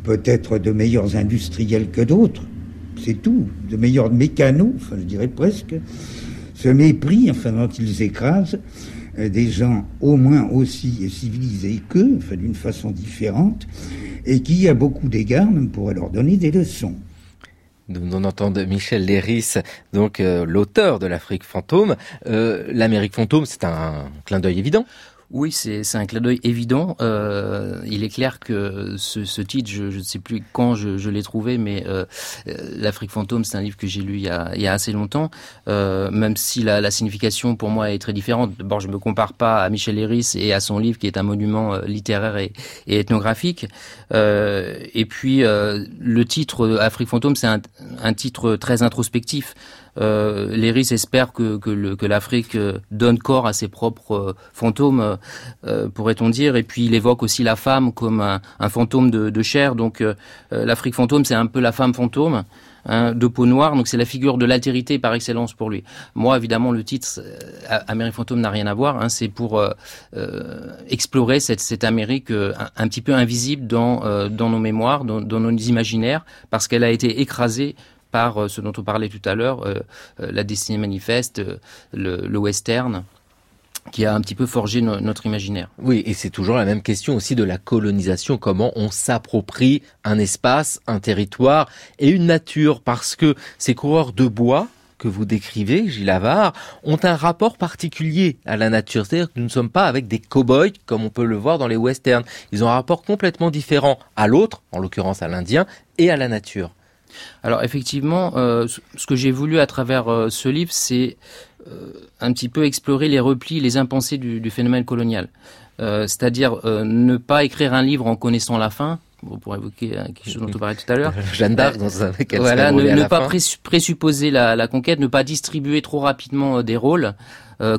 peut-être de meilleurs industriels que d'autres, c'est tout, de meilleurs mécanos, enfin je dirais presque, ce mépris, enfin dont ils écrasent euh, des gens au moins aussi civilisés qu'eux, enfin d'une façon différente, et qui, à beaucoup d'égards, même pourrait leur donner des leçons. Nous entendons Michel Léris, donc euh, l'auteur de l'Afrique fantôme. Euh, L'Amérique fantôme, c'est un clin d'œil évident. Oui, c'est un clin d'œil évident. Euh, il est clair que ce, titre, je ne sais plus quand je, l'ai trouvé, mais euh, euh, L'Afrique fantôme, c'est un livre que j'ai lu il y, a, assez longtemps, même si la, la, signification pour moi est très différente. D'abord, je me compare pas à Michel Léris et à son livre qui est un monument littéraire et, et ethnographique. Et puis, le titre Afrique fantôme, c'est un titre très introspectif. Euh, Léris espère que, que l'Afrique euh, donne corps à ses propres euh, fantômes, euh, pourrait-on dire. Et puis il évoque aussi la femme comme un, fantôme de, chair. Donc l'Afrique fantôme, c'est un peu la femme fantôme. Hein, de peau noire, donc c'est la figure de l'altérité par excellence pour lui. Moi, évidemment, le titre Amérique fantôme n'a rien à voir. Hein, c'est pour explorer cette, Amérique un, petit peu invisible dans, nos mémoires, dans nos imaginaires, parce qu'elle a été écrasée par euh, ce dont on parlait tout à l'heure, euh, euh, la destinée manifeste, le, western qui a un petit peu forgé notre imaginaire. Oui, et c'est toujours la même question aussi de la colonisation, comment on s'approprie un espace, un territoire et une nature, parce que ces coureurs de bois que vous décrivez, Gilles Avard, ont un rapport particulier à la nature. C'est-à-dire que nous ne sommes pas avec des cow-boys comme on peut le voir dans les westerns. Ils ont un rapport complètement différent à l'autre, en l'occurrence à l'Indien, et à la nature. Alors effectivement, euh, ce que j'ai voulu à travers euh, ce livre, c'est euh, un petit peu explorer les replis, les impensés du, phénomène colonial. C'est-à-dire ne pas écrire un livre en connaissant la fin, pour évoquer quelque chose dont on parlait tout à l'heure. Jeanne d'Arc dans un Voilà, ne, pas présupposer la, conquête, ne pas distribuer trop rapidement des rôles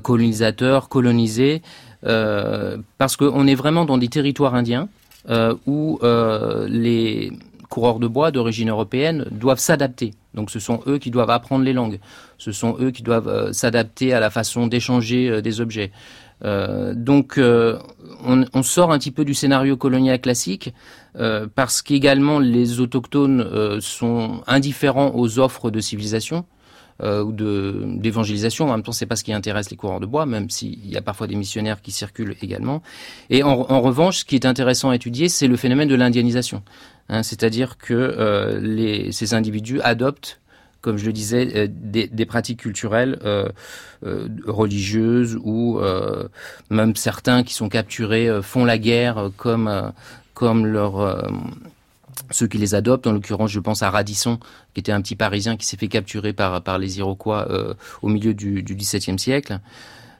colonisateurs, colonisés, parce qu'on est vraiment dans des territoires indiens où les coureurs de bois d'origine européenne doivent s'adapter. Donc ce sont eux qui doivent apprendre les langues. Ce sont eux qui doivent euh, s'adapter à la façon d'échanger euh, des objets. Euh, donc on, on, sort un petit peu du scénario colonial classique parce qu'également les autochtones sont indifférents aux offres de civilisation. Ou de d'évangélisation. En même temps, c'est pas ce qui intéresse les coureurs de bois, même s'il y a parfois des missionnaires qui circulent également. Et en, en revanche, ce qui est intéressant à étudier, c'est le phénomène de l'indianisation. Hein, c'est-à-dire que euh, les, ces individus adoptent comme je le disais, euh, des, des, pratiques culturelles euh, euh religieuses ou euh, même certains qui sont capturés font la guerre comme comme leur ceux qui les adoptent. En l'occurrence, je pense à Radisson, qui était un petit Parisien qui s'est fait capturer par par les Iroquois au milieu du, XVIIe siècle.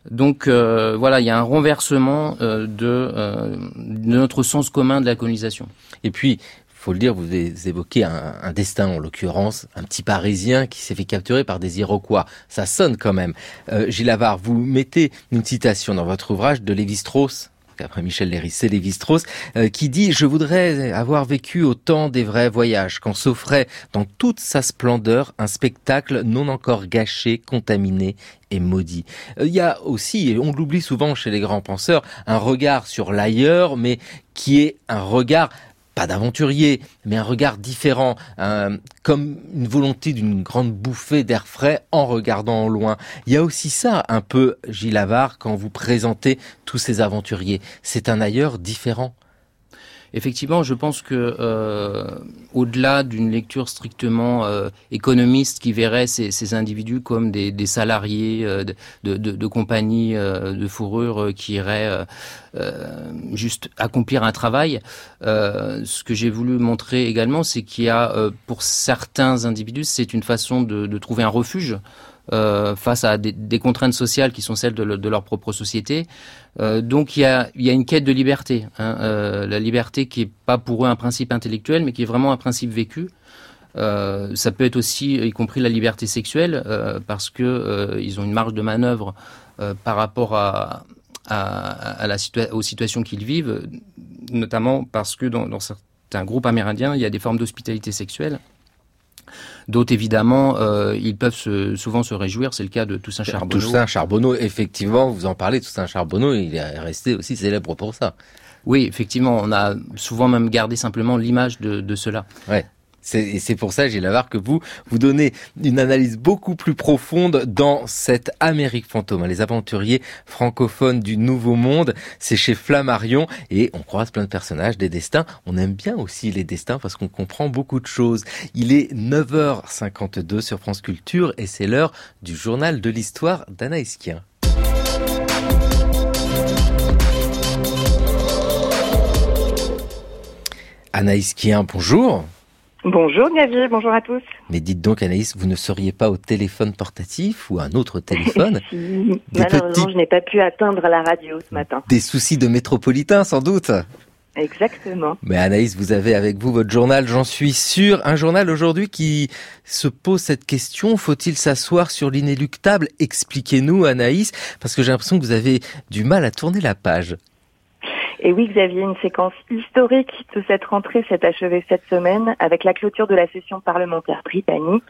Donc voilà, il y a un renversement de, de, notre sens commun de la colonisation. Et puis, faut le dire, vous évoquez un, un destin, en l'occurrence, un petit Parisien qui s'est fait capturer par des Iroquois. Ça sonne quand même. Euh, Gilles Avard, vous mettez une citation dans votre ouvrage de Lévi-Strauss, après Michel Léry, c'est Lévi-Strauss, euh, qui dit « Je voudrais avoir vécu au temps des vrais voyages, quand s'offrait dans toute sa splendeur un spectacle non encore gâché, contaminé et maudit. Euh, il y a aussi, et on l'oublie souvent chez les grands penseurs, un regard sur l'ailleurs, mais qui est un regard pas d'aventurier, mais un regard différent, comme une volonté d'une grande bouffée d'air frais en regardant au loin. Il y a aussi ça un peu, Gilles Avard, quand vous présentez tous ces aventuriers. C'est un ailleurs différent. Effectivement, je pense que euh, au-delà d'une lecture strictement euh, économiste qui verrait ces, individus comme des, salariés euh, de, de, de, compagnies euh, de fourrure qui iraient juste accomplir un travail, ce que j'ai voulu montrer également, c'est qu'il y a pour certains individus, c'est une façon de trouver un refuge. Euh, face à des, contraintes sociales qui sont celles de, leur propre société. Euh, donc il y a, une quête de liberté, hein, euh, la liberté qui est pas pour eux un principe intellectuel, mais qui est vraiment un principe vécu. Ça peut être aussi, y compris la liberté sexuelle, parce que ils ont une marge de manœuvre par rapport aux situations qu'ils vivent, notamment parce que dans certains groupes amérindiens, il y a des formes d'hospitalité sexuelle. D'autres, évidemment, euh, ils peuvent se, souvent se réjouir. C'est le cas de Toussaint Charbonneau. Toussaint Charbonneau, effectivement, vous en parlez. Toussaint Charbonneau, il est resté aussi célèbre pour ça. Oui, effectivement, on a souvent même gardé simplement l'image de, de cela. Ouais. Et c'est pour ça, Gilles Lavar, que vous, vous donnez une analyse beaucoup plus profonde dans cette Amérique fantôme, hein, les aventuriers francophones du Nouveau Monde. C'est chez Flammarion et on croise plein de personnages, des destins. On aime bien aussi les destins parce qu'on comprend beaucoup de choses. Il est 9h52 sur France Culture et c'est l'heure du journal de l'histoire d'Anaïs Kien. Anaïs Kien, bonjour. Bonjour Xavier, bonjour à tous. Mais dites donc Anaïs, vous ne seriez pas au téléphone portatif ou à un autre téléphone Malheureusement, je n'ai pas pu atteindre la radio ce matin. Des soucis de métropolitain sans doute Exactement. Mais Anaïs, vous avez avec vous votre journal, j'en suis sûr. Un journal aujourd'hui qui se pose cette question, faut-il s'asseoir sur l'inéluctable? Expliquez-nous Anaïs, parce que j'ai l'impression que vous avez du mal à tourner la page. Et oui, Xavier, une séquence historique de cette rentrée s'est achevée cette semaine avec la clôture de la session parlementaire britannique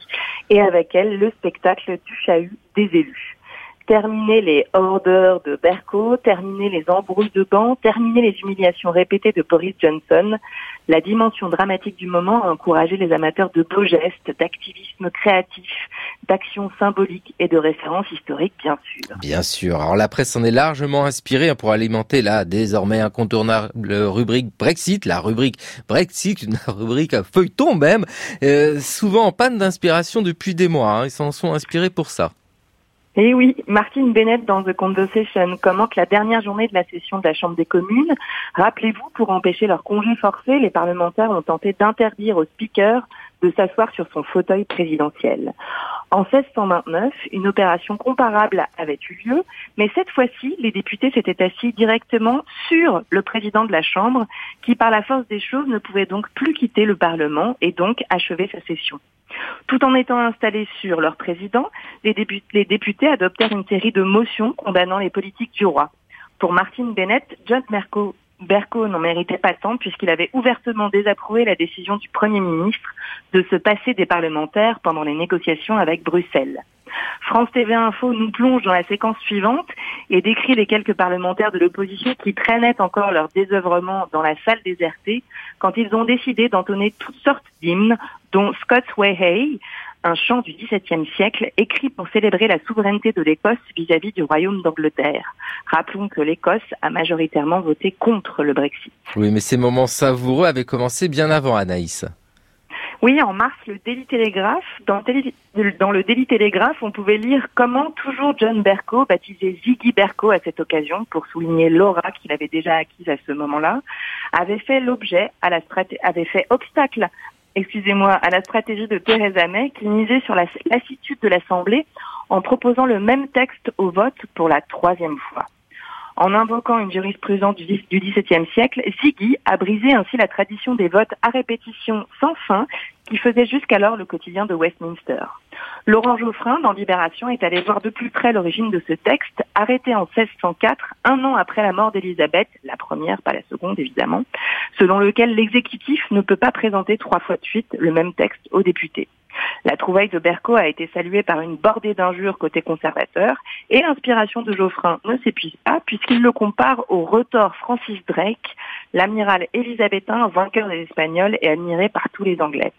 et avec elle le spectacle du chahut des élus. Terminer les orders de Berco, terminer les embrouilles de banc, terminer les humiliations répétées de Boris Johnson, la dimension dramatique du moment a encouragé les amateurs de beaux gestes, d'activisme créatif, d'action symbolique et de références historiques, bien sûr. Bien sûr. Alors la presse en est largement inspirée hein, pour alimenter la désormais incontournable rubrique Brexit, la rubrique Brexit, une rubrique à feuilleton même, euh, souvent en panne d'inspiration depuis des mois. Hein. Ils s'en sont inspirés pour ça. Et oui, Martine Bennett dans The Conversation commente la dernière journée de la session de la Chambre des communes. Rappelez-vous, pour empêcher leur congé forcé, les parlementaires ont tenté d'interdire au speaker de s'asseoir sur son fauteuil présidentiel. En 1629, une opération comparable avait eu lieu, mais cette fois-ci, les députés s'étaient assis directement sur le président de la Chambre, qui par la force des choses ne pouvait donc plus quitter le Parlement et donc achever sa session. Tout en étant installés sur leur président, les, députés adoptèrent une série de motions condamnant les politiques du roi. Pour Martine Bennett, John Merco Berco n'en méritait pas tant puisqu'il avait ouvertement désapprouvé la décision du Premier ministre de se passer des parlementaires pendant les négociations avec Bruxelles. France TV Info nous plonge dans la séquence suivante et décrit les quelques parlementaires de l'opposition qui traînaient encore leur désœuvrement dans la salle désertée quand ils ont décidé d'entonner toutes sortes d'hymnes, dont Scott's Way Hey, un chant du XVIIe siècle écrit pour célébrer la souveraineté de l'Écosse vis-à-vis du Royaume d'Angleterre. Rappelons que l'Écosse a majoritairement voté contre le Brexit. Oui, mais ces moments savoureux avaient commencé bien avant, Anaïs. Oui, en mars, le Daily Telegraph, dans, dans, le Daily Telegraph, on pouvait lire comment toujours John Berko, baptisé Ziggy Berko à cette occasion, pour souligner l'aura qu'il avait déjà acquise à ce moment-là, avait fait l'objet à la avait fait obstacle excusez-moi, à la stratégie de Theresa May qui misait sur la lassitude de l'Assemblée en proposant le même texte au vote pour la troisième fois. En invoquant une jurisprudence du XVIIe siècle, Ziggy a brisé ainsi la tradition des votes à répétition sans fin qui faisait jusqu'alors le quotidien de Westminster. Laurent Geoffrin, dans Libération, est allé voir de plus près l'origine de ce texte, arrêté en 1604, un an après la mort d'Élisabeth, la première, pas la seconde évidemment, selon lequel l'exécutif ne peut pas présenter trois fois de suite le même texte aux députés. La trouvaille de Berco a été saluée par une bordée d'injures côté conservateur et l'inspiration de Geoffrin ne s'épuise pas puisqu'il le compare au retors Francis Drake, l'amiral élisabétain vainqueur des Espagnols et admiré par tous les Anglais.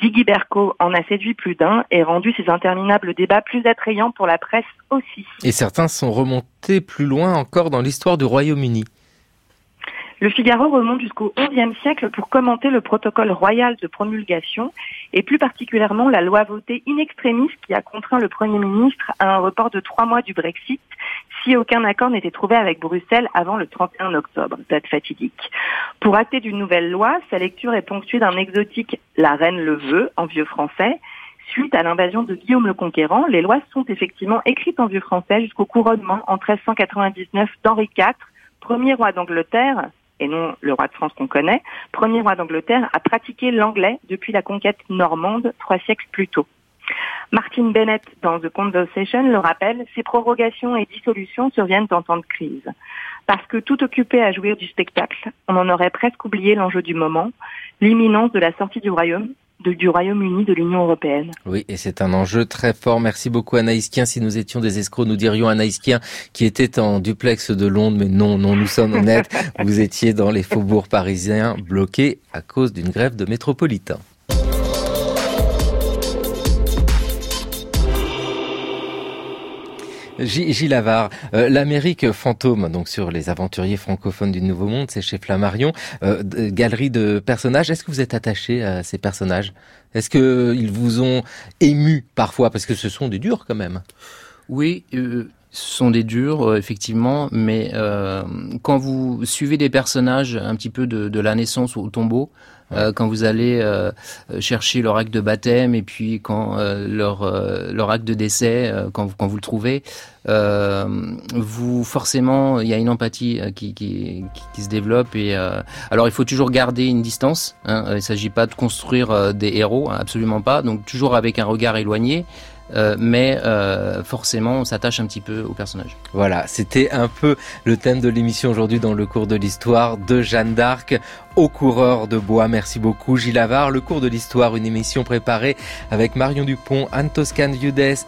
Ziggy Berco en a séduit plus d'un et rendu ses interminables débats plus attrayants pour la presse aussi. Et certains sont remontés plus loin encore dans l'histoire du Royaume-Uni. Le Figaro remonte jusqu'au XIe siècle pour commenter le protocole royal de promulgation et plus particulièrement la loi votée in extremis qui a contraint le Premier ministre à un report de trois mois du Brexit si aucun accord n'était trouvé avec Bruxelles avant le 31 octobre, date fatidique. Pour acter d'une nouvelle loi, sa lecture est ponctuée d'un exotique « la reine le veut » en vieux français. Suite à l'invasion de Guillaume le Conquérant, les lois sont effectivement écrites en vieux français jusqu'au couronnement en 1399 d'Henri IV, premier roi d'Angleterre, et non le roi de France qu'on connaît, premier roi d'Angleterre à pratiquer l'anglais depuis la conquête normande trois siècles plus tôt. Martin Bennett, dans The Conversation, le rappelle, ces prorogations et dissolutions surviennent en temps de crise. Parce que tout occupé à jouir du spectacle, on en aurait presque oublié l'enjeu du moment, l'imminence de la sortie du royaume du Royaume-Uni de l'Union européenne. Oui, et c'est un enjeu très fort. Merci beaucoup Anaïs Kien. Si nous étions des escrocs, nous dirions Anaïs Kien qui était en duplex de Londres, mais non, non, nous sommes honnêtes. Vous étiez dans les faubourgs parisiens bloqués à cause d'une grève de métropolitains. Gilles Lavar, euh, l'Amérique fantôme, donc sur les aventuriers francophones du Nouveau Monde, c'est chez Flammarion. Euh, galerie de personnages. Est-ce que vous êtes attaché à ces personnages? Est-ce qu'ils vous ont ému parfois? Parce que ce sont des durs quand même. Oui. Euh, ce sont des durs, effectivement, mais quand vous suivez des personnages un petit peu de, de la naissance au tombeau, euh, quand vous allez euh, chercher leur acte de baptême et puis quand euh, leur leur acte de décès, quand vous quand vous le trouvez, vous forcément il y a une empathie qui, qui, qui, se développe et alors il faut toujours garder une distance. Hein, il ne s'agit pas de construire des héros, hein, absolument pas. Donc toujours avec un regard éloigné. Euh, mais euh, forcément on s'attache un petit peu au personnage. Voilà, c'était un peu le thème de l'émission aujourd'hui dans le cours de l'histoire de Jeanne d'Arc au coureur de bois. Merci beaucoup Gilles Avard. Le cours de l'histoire, une émission préparée avec Marion Dupont, Anne Toscane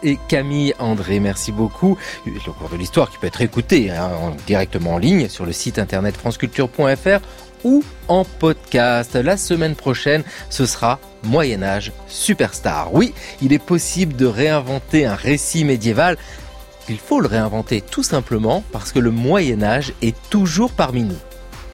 et Camille André. Merci beaucoup. Le cours de l'histoire qui peut être écouté hein, directement en ligne sur le site internet franceculture.fr ou en podcast. La semaine prochaine, ce sera Moyen Âge Superstar. Oui, il est possible de réinventer un récit médiéval. Il faut le réinventer tout simplement parce que le Moyen Âge est toujours parmi nous.